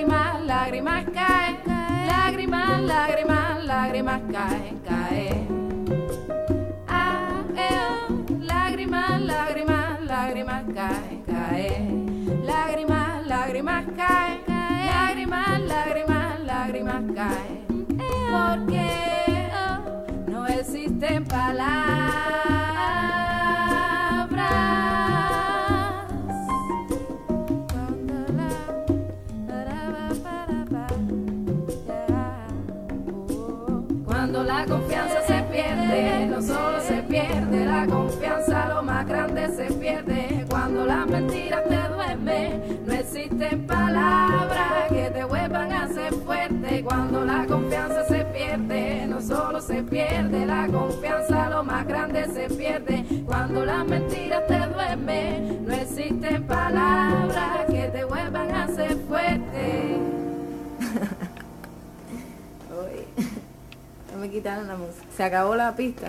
Lágrimas, lágrimas caen. Lágrimas, lágrimas, lágrimas caen, caen. Ah, eh, lágrimas, lágrimas, lágrimas caen, caen. Lágrimas, lágrimas caen. Lágrimas, lágrimas, lágrimas caen. Porque oh, no existen palabras. Cuando la confianza se pierde, no solo se pierde la confianza, lo más grande se pierde. Cuando las mentiras te duermen, no existen palabras que te vuelvan a ser fuerte. Uy, no me quitaron la música. Se acabó la pista.